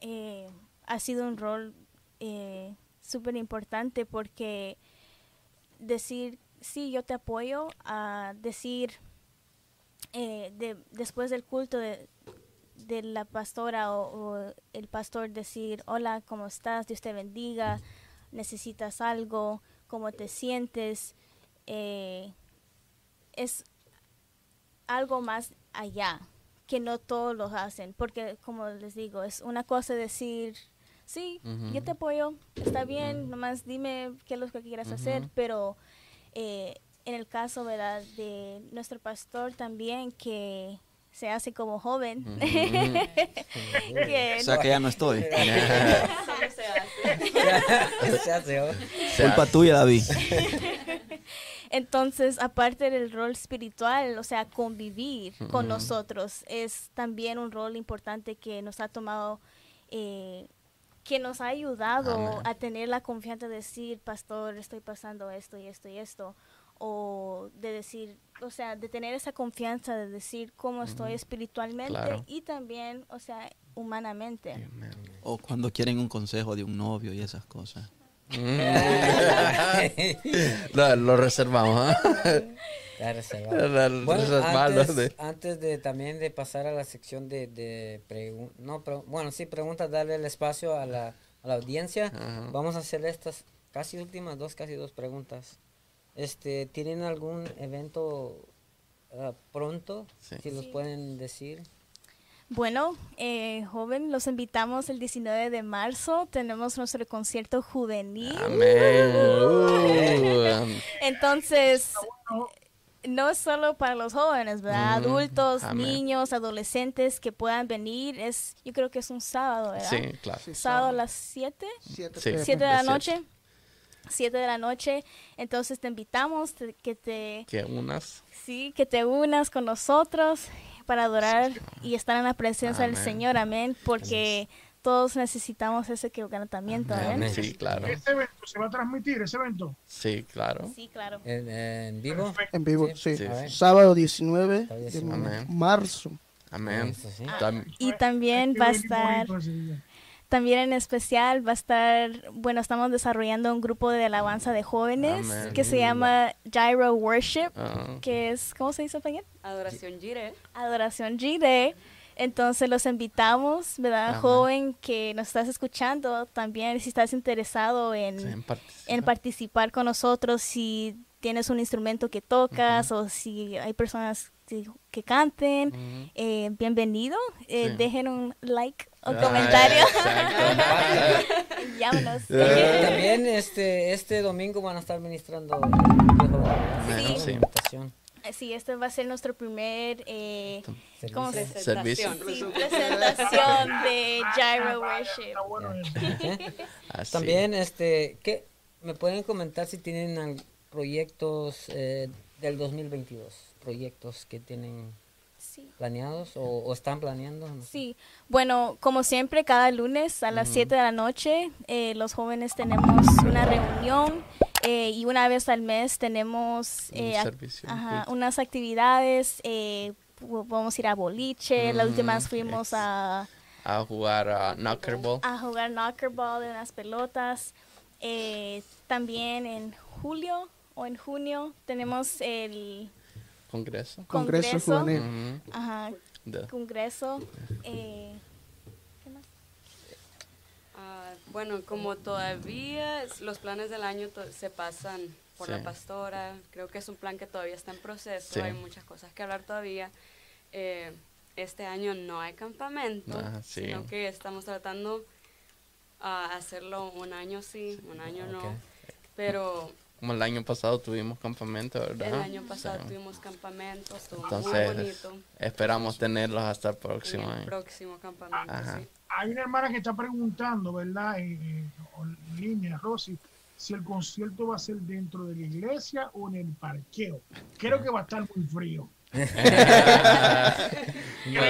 eh, ha sido un rol eh, súper importante porque decir, sí, yo te apoyo, a decir, eh, de, después del culto de, de la pastora o, o el pastor decir, hola, ¿cómo estás? Dios te bendiga, necesitas algo, ¿cómo te sientes? Eh, es algo más allá que no todos lo hacen, porque como les digo, es una cosa decir, sí, yo te apoyo, está bien, nomás dime qué es lo que quieras hacer, pero eh, en el caso, ¿verdad?, de nuestro pastor también, que se hace como joven, que O sea que ya no estoy. Culpa tuya, David. Entonces, aparte del rol espiritual, o sea, convivir con nosotros es también un rol importante que nos ha tomado, eh, que nos ha ayudado Amén. a tener la confianza de decir, pastor, estoy pasando esto y esto y esto. O de decir, o sea, de tener esa confianza de decir cómo estoy espiritualmente Claro. y también, o sea, humanamente. O cuando quieren un consejo de un novio y esas cosas. lo, lo reservamos, ¿ah? Está reservado. La- Bueno, reservado antes, de- antes de también de pasar a la sección de, de pregun- no, bueno, sí, preguntas, darle el espacio a la, a la audiencia. Ajá. Vamos a hacer estas casi últimas dos, casi dos preguntas. Este, ¿tienen algún evento ah, pronto? Sí. Si los pueden decir. Bueno, eh, joven, los invitamos el 19 de marzo. Tenemos nuestro concierto juvenil. Amén. Uh, Entonces, no es solo para los jóvenes, ¿verdad? Mm, Adultos, amén. niños, adolescentes que puedan venir. Es, yo creo que es un sábado, ¿verdad? Sí, claro. Sábado a las 7. Siete Sí. PM. 7 de la noche. 7 de la noche. Entonces te invitamos te- que te Que unas. sí, que te unas con nosotros para adorar y estar en la presencia del. Señor, amén, porque todos necesitamos ese quebrantamiento. Amén. Sí, claro. Ese evento se va a transmitir, ese evento. Sí, claro. Sí, claro. ¿En, en vivo? En vivo, Sí. Sábado 19 Sábado de 19. Amén. marzo. Amén. Tam- Y también va a estar. También en especial va a estar, bueno, estamos desarrollando un grupo de alabanza de jóvenes Amén. que se llama Gyro Worship, ah, que es, ¿cómo se dice en español? Adoración Gire. Adoración G-Day. Entonces los invitamos, ¿verdad? Amén. Joven que nos estás escuchando, también si estás interesado en, sí, en en participar. con nosotros, si tienes un instrumento que tocas o si hay personas que, que canten, eh, bienvenido. Eh, Sí. Dejen un like o Ah, comentario. Llámanos. Eh. También este, este domingo van a estar ministrando. Sí. Una Sí. este va a ser nuestro primer eh, ¿cómo se. Presentación. Sí, presentación de Gyro Worship. También, este, ¿qué? ¿Me pueden comentar si tienen proyectos eh, del 2022? Proyectos que tienen Sí. planeados o, o están planeando. no sé. Sí, bueno, como siempre, cada lunes a las 7 de la noche, eh, los jóvenes tenemos una reunión eh, y una vez al mes tenemos Un eh, servicio, ajá, unas actividades. eh, vamos a ir a boliche, la última vez Mm, fuimos a, A jugar a Knockerball. a jugar knockerball en las pelotas. Eh, también en julio o en junio tenemos el Congreso. Congreso Congreso. Juvenil. Ajá, congreso. Ah, bueno, como todavía los planes del año to- se pasan por la pastora, creo que es un plan que todavía está en proceso, Sí. hay muchas cosas que hablar todavía. Eh, este año no hay campamento, Ah, sí. sino que estamos tratando a hacerlo un año sí, un año no, pero Como el año pasado tuvimos campamento, ¿verdad? el año pasado Sí. tuvimos campamento, estuvo muy Entonces, bonito. esperamos tenerlos hasta el próximo el año. próximo campamento, Ajá. sí. Hay una hermana que está preguntando, ¿verdad? En, en- en línea, Rosy, si el concierto va a ser dentro de la iglesia o en el parqueo. Creo que va a estar muy frío. Puede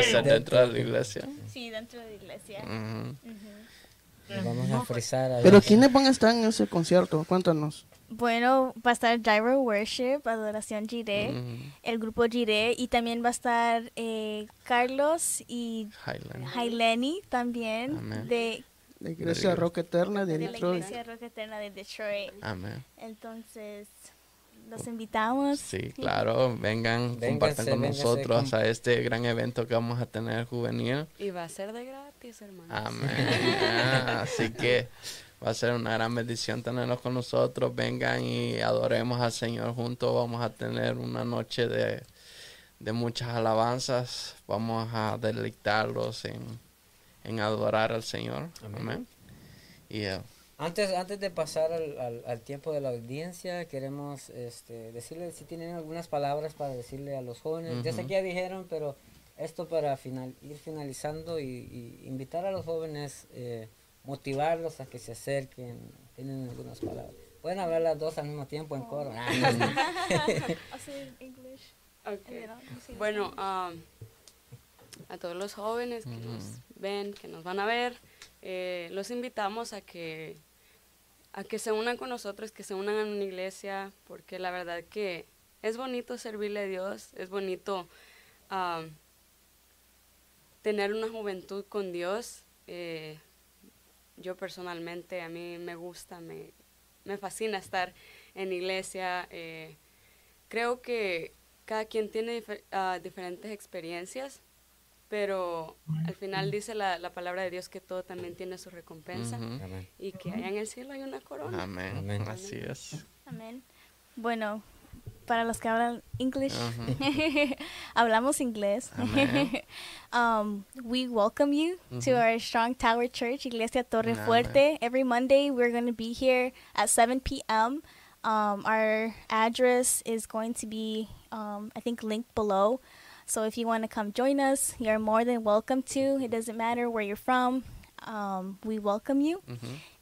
ser dentro de la iglesia. Sí, dentro de la iglesia. Vamos a frizar. a Pero. ¿quiénes van a estar en ese concierto? Cuéntanos. Bueno, va a estar Gyro Worship, Adoración Jiré, Ujú. el grupo Jiré, y también va a estar eh, Carlos y. Haileni también, Amén. de, La iglesia Roca Eterna de de la Detroit. Iglesia Roca Eterna de Detroit. Amén. Entonces, los invitamos. Sí, claro, vengan, Véngase, compartan con véngase nosotros con- a este gran evento que vamos a tener juvenil. Y va a ser de gratis, hermano. Amén. Así que va a ser una gran bendición tenerlos con nosotros. Vengan y adoremos al Señor juntos. Vamos a tener una noche de, de muchas alabanzas. Vamos a deleitarlos en, en adorar al Señor. Amén. Amén. Y eh, Antes, antes de pasar al, al- al tiempo de la audiencia, queremos este, decirles si tienen algunas palabras para decirle a los jóvenes. Yo sé que ya dijeron, pero esto para final, ir finalizando y, y invitar a los jóvenes, eh, motivarlos a que se acerquen. Tienen algunas palabras. Pueden hablar las dos al mismo tiempo en coro. Ah, no, no. Bueno, um, a todos los jóvenes que nos ven, que nos van a ver, eh, los invitamos a que, a que se unan con nosotros, que se unan a una iglesia, porque la verdad que es bonito servirle a Dios, es bonito um, tener una juventud con Dios. eh, yo personalmente, a mí me gusta, me, me fascina estar en iglesia. eh, creo que cada quien tiene difer- ah, diferentes experiencias, pero al final dice la, la palabra de Dios que todo también tiene su recompensa y que allá en el cielo hay una corona. Amén. Amén. Así es. Amén. Bueno, para los que hablan English, Ujú. hablamos inglés. Um, we welcome you to our Strong Tower Church, Iglesia Torre. Fuerte. Every Monday, we're going to be here at 7 p.m. Um, our address is going to be, um, I think, linked below. So if you want to come join us, you're more than welcome to. It doesn't matter where you're from. Um, we welcome you.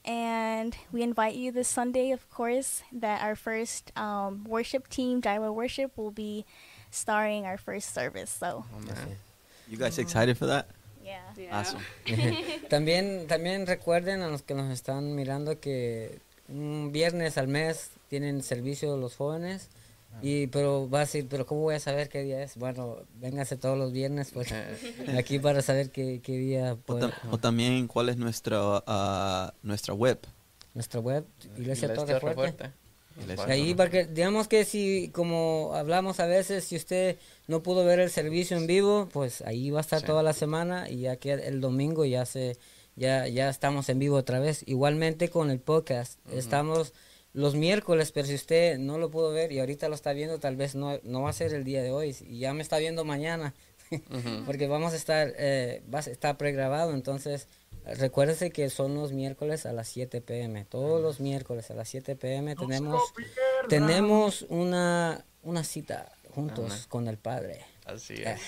And we invite you this Sunday, of course, that our first um, worship team, Jaiwa Worship, will be starring our first service. So, You guys excited for that? yeah. Yeah. Awesome. También, también recuerden a los que nos están mirando que un viernes al mes tienen servicio los jóvenes. Y pero va a decir, pero ¿cómo voy a saber qué día es? Bueno, véngase todos los viernes pues, aquí para saber qué, qué día O, también cuál es nuestra, ah, nuestra web. nuestra web, Iglesia Iglesia Torre Fuerte. Fuerte. Iglesia Ahí, porque digamos que si, como hablamos a veces, si usted no pudo ver el servicio en vivo, pues ahí va a estar Sí. toda la semana y ya que el domingo ya se, ya, ya estamos en vivo otra vez. Igualmente con el podcast, estamos los miércoles, pero si usted no lo pudo ver y ahorita lo está viendo, tal vez no, no va a ser el día de hoy y ya me está viendo mañana, porque vamos a estar, eh, va a estar pregrabado, entonces recuérdese que son los miércoles a las 7 pm, todos los miércoles a las 7 pm No tenemos tenemos una, una cita juntos Amén. con el Padre. Así es.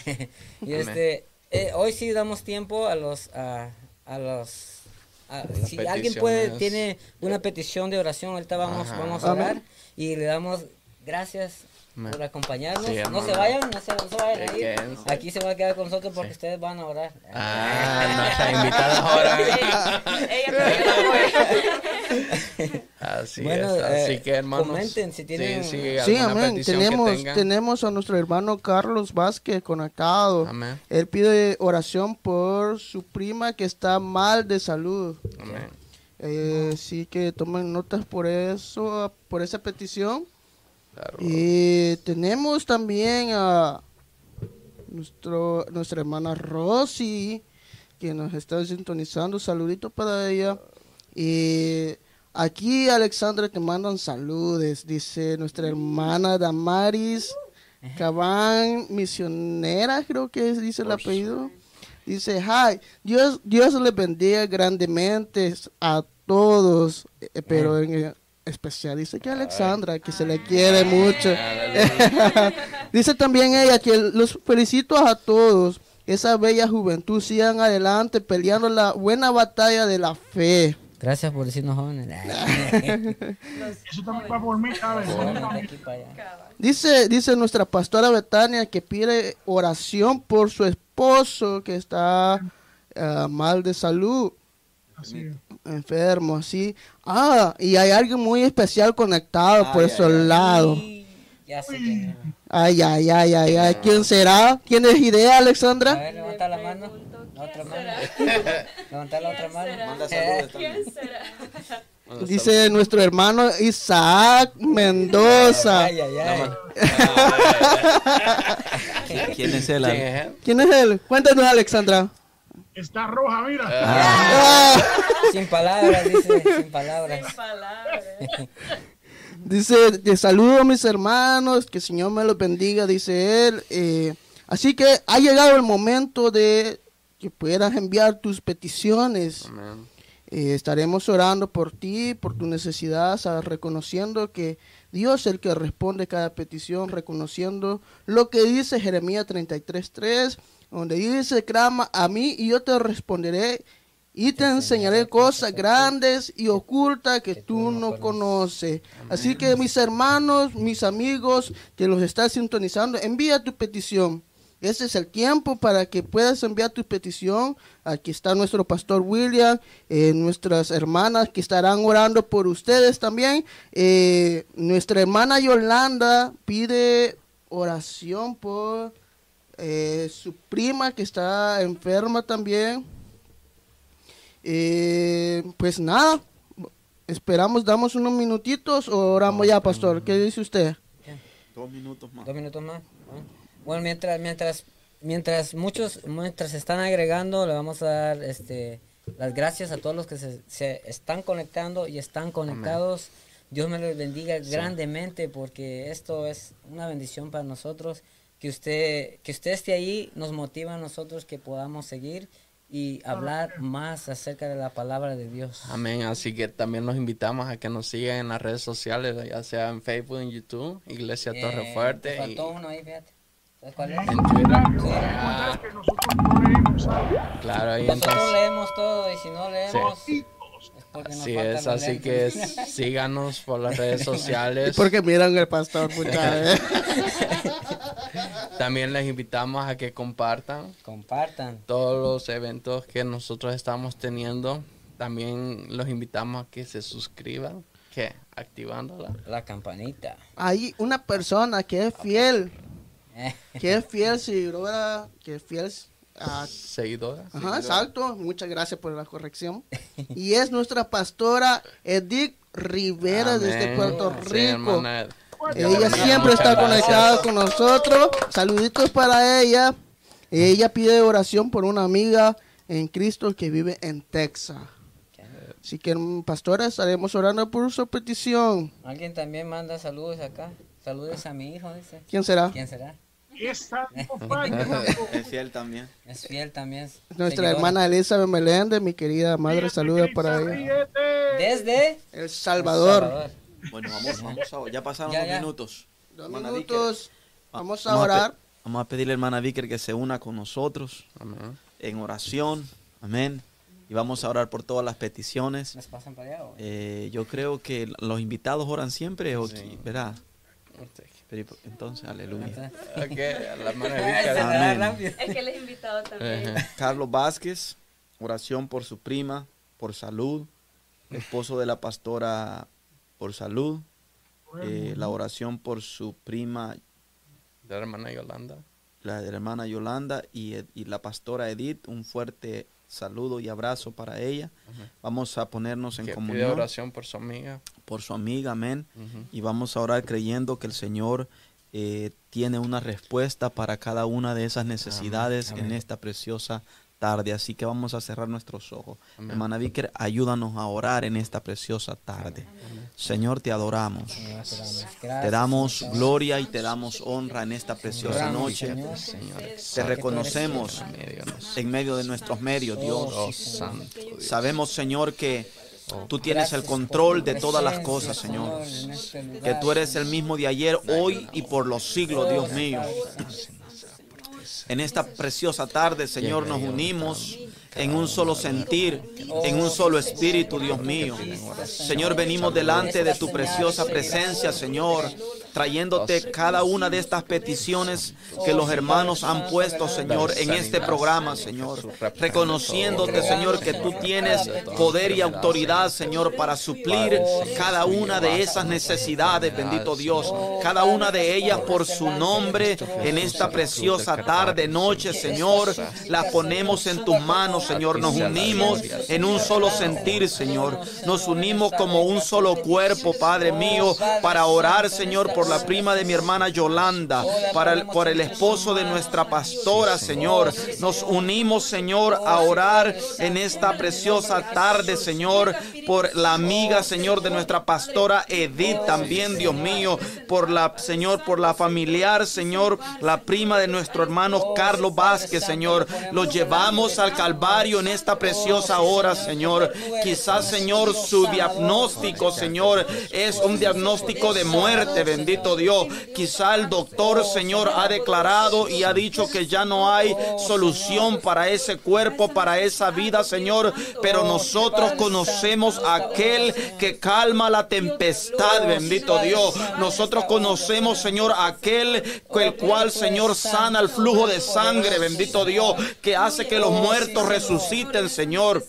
y este, eh, hoy sí damos tiempo a los, a, a los, a- Las si alguien puede, tiene una petición de oración, ahorita vamos, Ajá. vamos a orar Amén. y le damos gracias Amén. por acompañarnos. Sí, no se vayan, no se, no se vayan a ir. Aquí se va a quedar con nosotros porque Sí. ustedes van a orar. Ah, nuestra invitada ahora. Así Bueno, es. Así eh, que, hermanos. comenten si tienen- Sí, amén. Tenemos, tenemos a nuestro hermano Carlos Vázquez conectado. Amén. Él pide oración por su prima que está mal de salud. Amén. Eh, sí que tomen notas por eso, por esa petición. Claro. Y tenemos también a nuestro, nuestra hermana Rosy, que nos está sintonizando. Saludito para ella. Y aquí, Alexandra, te mandan saludes. Dice nuestra hermana Damaris Cabán, misionera, creo que es, dice el apellido. Dice, hi, Dios, Dios les bendiga grandemente a todos, eh, pero en especial dice que Alexandra, que se le quiere mucho. dice también ella que los felicito a todos, esa bella juventud, sigan adelante peleando la buena batalla de la fe. Gracias por decirnos jóvenes. Eso también va por mí. Dice, dice nuestra pastora Betania que pide oración por su esposo que está ah, mal de salud. Así es. Enfermo, así. Ah, y hay alguien muy especial conectado por Ay, esos ay, ay. lados. Ya sé quién es. Ay, ay, ay, ay, ay. ¿Quién será? ¿Tienes idea, A Alexandra? ver, levanta la mano. La otra mano. Levanta la otra mano. Manda Eh, saludos también. Dice nuestro hermano Isaac Mendoza. Ay, ay, ay. ¿Qui- ¿Quién es? ¿Quién es él? ¿Quién es él? Cuéntanos, Alexandra. Está roja, mira. Ah, Sin palabras, dice, sin palabras. dice, te saludo a mis hermanos, que el Señor me los bendiga, dice él. Eh, así que ha llegado el momento de que puedas enviar tus peticiones. Amén. Eh, estaremos orando por ti, por tu necesidad, sabes, reconociendo que Dios es el que responde cada petición, reconociendo lo que dice Jeremías 33.3, donde dice, clama a mí y yo te responderé y te enseñaré cosas grandes y ocultas que tú no conoces. Así que mis hermanos, mis amigos que los están sintonizando, envía tu petición. Ese es el tiempo para que puedas enviar tu petición. Aquí está nuestro pastor William, eh, nuestras hermanas que estarán orando por ustedes también. Eh, nuestra hermana Yolanda pide oración por eh, su prima que está enferma también. Eh, pues nada, esperamos, damos unos minutitos o oramos ya, pastor. ¿Qué dice usted? Dos minutos más. Dos minutos más. Bueno, mientras, mientras, mientras muchos, mientras se están agregando, le vamos a dar este las gracias a todos los que se, se están conectando y están conectados. Dios me los bendiga grandemente porque esto es una bendición para nosotros. Que usted, que usted esté ahí nos motiva a nosotros que podamos seguir y hablar más acerca de la palabra de Dios. Amén. Así que también los invitamos a que nos sigan en las redes sociales, ya sea en Facebook, en YouTube, Iglesia Eh, Torre te Fuerte. Y faltó uno ahí, fíjate. ¿Sabes cuál es? en Twitter. Recordar que nosotros no leemos, ¿sabes? Claro, ahí Nosotros entonces. leemos todo y si no leemos Sí. Porque Así es, así que síganos por las redes sociales. Porque miran el pastor, pucha, ¿eh? También les invitamos a que compartan Compartan. todos los eventos que nosotros estamos teniendo. También los invitamos a que se suscriban, que activándola. La campanita. Hay una persona que es fiel, que es fiel seguidora, que es fiel a Seguidoras. Ajá, exacto. Muchas gracias por la corrección. Y es nuestra pastora Edith Rivera desde. Puerto Rico. ella siempre está conectada con nosotros. Saluditos para ella. Ella pide oración por una amiga en Cristo que vive en Texas. Así que, pastora, estaremos orando por su petición. Alguien también manda saludos acá. Saludos a mi hijo, dice. ¿Quién será? ¿Quién será? No falla. Es fiel también. Es fiel también. Nuestra hermana Elizabeth Meléndez, mi querida madre, saluda para ella. Desde El Salvador. Salvador. Bueno, vamos, vamos a, ya pasaron Ya, dos ya. minutos. Dos Hermana minutos. Vamos a orar. vamos a pedirle a hermana Vicker que se una con nosotros Amén. en oración. Amén. Y vamos a orar por todas las peticiones. ¿Nos pasan para allá? o? Eh, yo creo que los invitados oran siempre, o- Sí. ¿verdad? Pero, entonces, aleluya. Ok, a la Amén. rápido. Es que él es invitado también. Ajá. Carlos Vázquez, oración por su prima, por salud. Esposo de la pastora, por salud. Eh, la oración por su prima, De la hermana Yolanda. la de la hermana Yolanda y, y la pastora Edith. Un fuerte saludo y abrazo para ella. Vamos a ponernos en comunión oración por su amiga. Por su amiga, amén. Y vamos a orar creyendo que el Señor eh, tiene una respuesta para cada una de esas necesidades en esta preciosa tarde. Así que vamos a cerrar nuestros ojos. Amén. Hermana Víquer, ayúdanos a orar en esta preciosa tarde. Señor, te adoramos. Te damos gloria y te damos honra en esta preciosa noche. Señor. Te reconocemos en medio de nuestros medios, Dios. Oh, santo Dios. Sabemos, Señor, que tú tienes el control de todas las cosas, Señor. Que tú eres el mismo de ayer, hoy y por los siglos, Dios mío. En esta preciosa tarde, Señor, nos unimos en un solo sentir, en un solo espíritu, Dios mío. Señor, venimos delante de tu preciosa presencia, Señor, trayéndote cada una de estas peticiones que los hermanos han puesto, Señor, en este programa, Señor. Reconociéndote, Señor, que tú tienes poder y autoridad, Señor, para suplir cada una de esas necesidades, bendito Dios. Cada una de ellas por su nombre en esta preciosa tarde, noche, Señor. Las ponemos en tus manos, Señor. Nos unimos en un solo sentir, Señor. Nos unimos como un solo cuerpo, Padre mío, para orar, Señor, por la prima de mi hermana Yolanda, para el, por el esposo de nuestra pastora, Señor. Nos unimos, Señor, a orar en esta preciosa tarde, Señor, por la amiga, Señor, de nuestra pastora Edith también, Dios mío, por la, Señor, por la familiar, Señor, la prima de nuestro hermano Carlos Vázquez, Señor. Los llevamos al Calvario en esta preciosa hora, Señor. Quizás, Señor, su diagnóstico, Señor, es un diagnóstico de muerte, bendito Dios. Quizá el doctor, Señor, ha declarado y ha dicho que ya no hay solución para ese cuerpo, para esa vida, Señor. Pero nosotros conocemos a aquel que calma la tempestad, bendito Dios. Nosotros conocemos, Señor, aquel el cual, Señor, sana el flujo de sangre, bendito Dios, que hace que los muertos resuciten, Señor.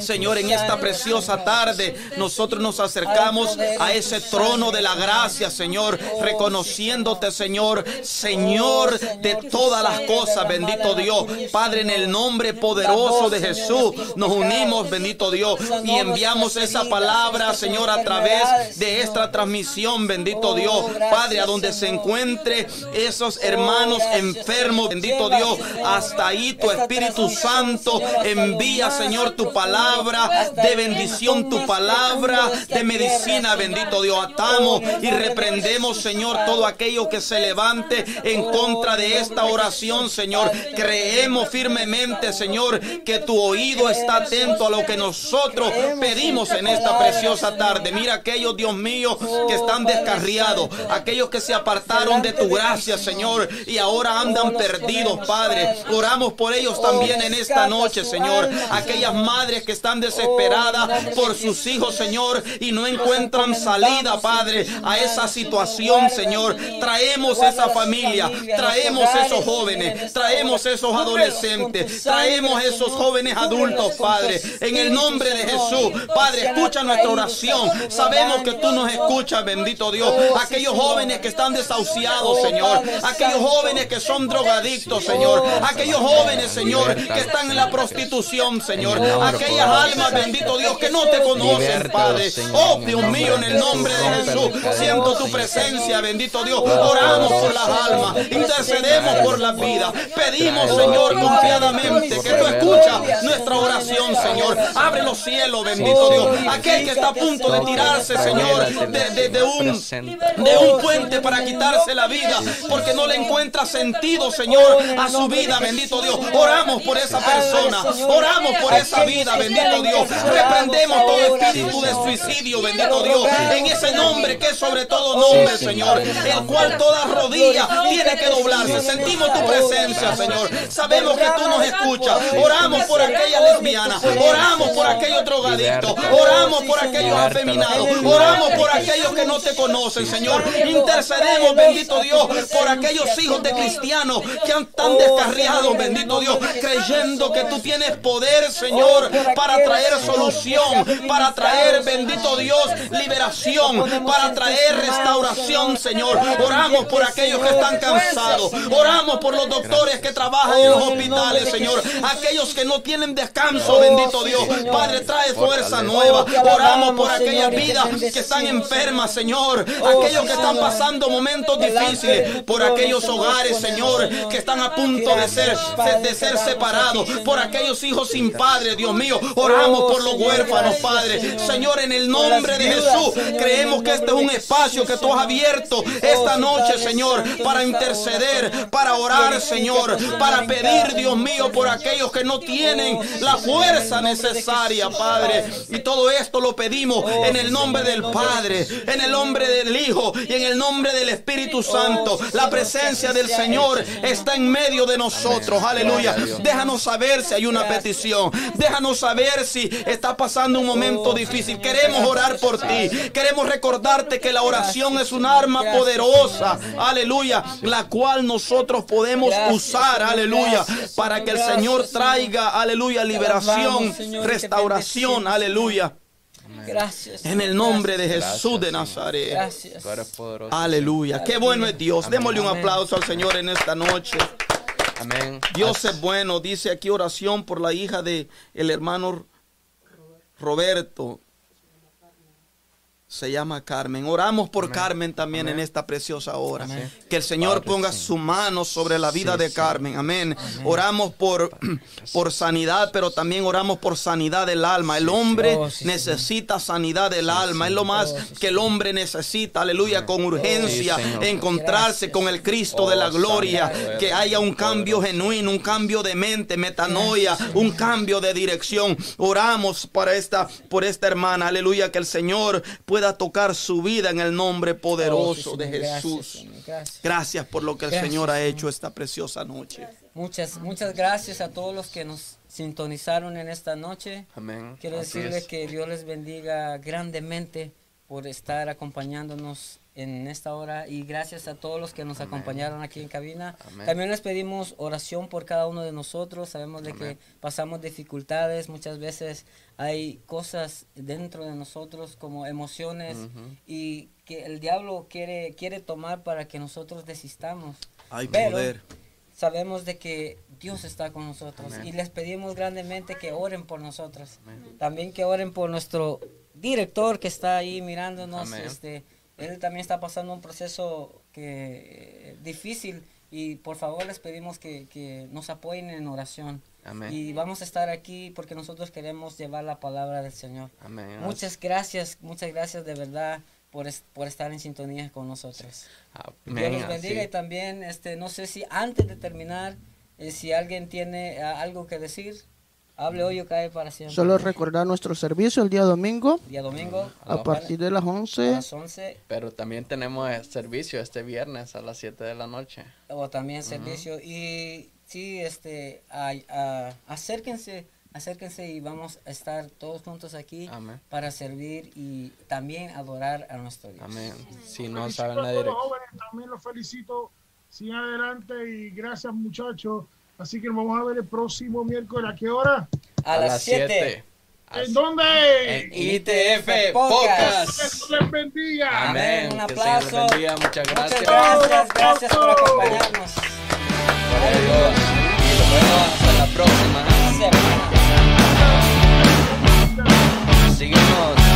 Señor, en esta preciosa tarde nosotros nos acercamos a ese trono de la gracia, Señor, reconociéndote, Señor, Señor de todas las cosas, bendito Dios. Padre, en el nombre poderoso de Jesús, nos unimos, bendito Dios, y enviamos esa palabra, Señor, a través de esta transmisión, bendito Dios. Padre, a donde se encuentre esos hermanos enfermos, bendito Dios, hasta ahí tu Espíritu Santo envía, Señor, tu palabra de bendición, tu palabra de medicina, bendito Dios. Atamos y reprendemos Reprendemos, Señor, todo aquello que se levante en contra de esta oración, Señor. Creemos firmemente, Señor, que tu oído está atento a lo que nosotros pedimos en esta preciosa tarde. Mira aquellos, Dios mío, que están descarriados, aquellos que se apartaron de tu gracia, Señor, y ahora andan perdidos, Padre. Oramos por ellos también en esta noche, Señor. Aquellas madres que están desesperadas por sus hijos, Señor, y no encuentran salida, Padre, a esa situación, Señor. Traemos esa familia, traemos esos jóvenes, traemos esos adolescentes, traemos esos jóvenes adultos, Padre, en el nombre de Jesús. Padre, escucha nuestra oración. Sabemos que tú nos escuchas, bendito Dios. Aquellos jóvenes que están desahuciados, Señor. Aquellos jóvenes que son drogadictos, Señor. Aquellos jóvenes, Señor, que están en la prostitución, Señor. Aquellas almas, bendito Dios, que no te conocen, Padre. Oh, Dios mío, en el nombre de Jesús, siento tu presencia, bendito Dios. Oramos por las almas, intercedemos por la vida. Pedimos, Señor, confiadamente que tú escuchas nuestra oración, Señor. Abre los cielos, bendito Dios. Aquel que está a punto de tirarse, Señor, de, de un, de un puente para quitarse la vida, porque no le encuentra sentido, Señor, a su vida, bendito Dios. Oramos por esa persona, oramos por esa vida, bendito Dios. Reprendemos todo espíritu de suicidio, bendito Dios, en ese nombre que sobre todo nombre, Señor, el cual toda rodilla tiene que doblarse. Sentimos tu presencia, Señor. Sabemos que tú nos escuchas. Oramos por aquella lesbiana, oramos por aquellos drogadictos, oramos por aquellos afeminados, oramos por aquellos que no te conocen, Señor. Intercedemos, bendito Dios, por aquellos hijos de cristianos que están descarriados, bendito Dios, creyendo que tú tienes poder, Señor, para traer solución, para traer, bendito Dios, liberación, para traer restauración, Señor. Oramos por aquellos que están cansados, oramos por los doctores que trabajan en los hospitales, Señor. Aquellos que no tienen descanso, bendito Dios. Padre, trae fuerza nueva. Oramos por aquellas vidas que están enfermas, Señor. Aquellos que están pasando momentos difíciles, por aquellos hogares, Señor, que están a punto de ser, de ser separados, por aquellos hijos sin padre, Dios mío. Oramos por los huérfanos, Padre. Señor, en el nombre de Jesús, creemos que este es un espacio que tú has abierto esta noche, Señor, para interceder, para orar, Señor, para pedir, Dios mío, por aquellos que no tienen la fuerza necesaria, Padre. Y todo esto lo pedimos en el nombre del Padre, en el nombre del Hijo y en el nombre del Espíritu Santo. La presencia del Señor está en medio de nosotros. Aleluya. Déjanos saber si hay una petición. Déjanos saber si está pasando un momento difícil. Queremos orar por ti. Queremos recordarte que la oración es un arma poderosa. Aleluya. La cual nosotros podemos usar. Aleluya. Para que el Señor traiga. Aleluya. Liberación. Restauración. Aleluya. Gracias. En el nombre de Jesús de Nazaret. Gracias. Aleluya. Qué bueno es Dios. Démosle un aplauso al Señor en esta noche. Amén. Dios es bueno. Dice aquí oración por la hija de el hermano Roberto. Se llama Carmen. Oramos por Carmen también en esta preciosa hora. Que el Señor ponga su mano sobre la vida de Carmen. Amén. Oramos por, por sanidad, pero también oramos por sanidad del alma. El hombre Oh, necesita sanidad del alma. Es lo más que el hombre necesita. Aleluya. Con urgencia. Sí, Señor. encontrarse con el Cristo de la Oh, gloria. Que haya un cambio genuino, un cambio de mente, metanoia, un cambio de dirección. Oramos para esta, por esta hermana. Aleluya. Que el Señor pueda tocar su vida en el nombre poderoso Oh, sí, de Jesús. Gracias. Gracias por lo que el Señor ha Señor. hecho esta preciosa noche. Muchas, muchas gracias a todos los que nos sintonizaron en esta noche. Amén. Quiero Así decirles es. que Dios les bendiga grandemente por estar acompañándonos en esta hora y gracias a todos los que nos acompañaron aquí en cabina. Amén. También les pedimos oración por cada uno de nosotros. Sabemos de Amén. que pasamos dificultades, muchas veces hay cosas dentro de nosotros como emociones y que el diablo quiere quiere tomar para que nosotros desistamos. Hay Pero poder. sabemos de que Dios está con nosotros Amén. y les pedimos grandemente que oren por nosotros. Amén. También que oren por nuestro director que está ahí mirándonos. Amén. Este, él también está pasando un proceso que difícil y por favor les pedimos que, que nos apoyen en oración. Amén. Y vamos a estar aquí porque nosotros queremos llevar la palabra del Señor. Amén. Muchas gracias, muchas gracias de verdad por, es- por estar en sintonía con nosotros. Dios Amén, los bendiga así. y también, este, no sé si antes de terminar, eh, si alguien tiene ah, algo que decir, hable hoy o cae para siempre. Solo recordar nuestro servicio el día domingo Día domingo a partir de las a 11. las 11 Pero también tenemos servicio este viernes a las 7 de la noche. o también servicio y sí, este, a- a- acérquense, acérquense y vamos a estar todos juntos aquí Amén. para servir y también adorar a nuestro Dios. Amén. Si no Felicito saben a la dirección. también los felicito. Sigan adelante y gracias muchachos. Así que nos vamos a ver el próximo miércoles. ¿A qué hora? A, las 7. ¿En dónde? En ITF Podcast. Que Dios les bendiga. Amén. Un Que el Señor les aplauso. bendiga. Muchas Muchas gracias. gracias, gracias por acompañarnos. Y nos vemos hasta la próxima semana. Síguenos.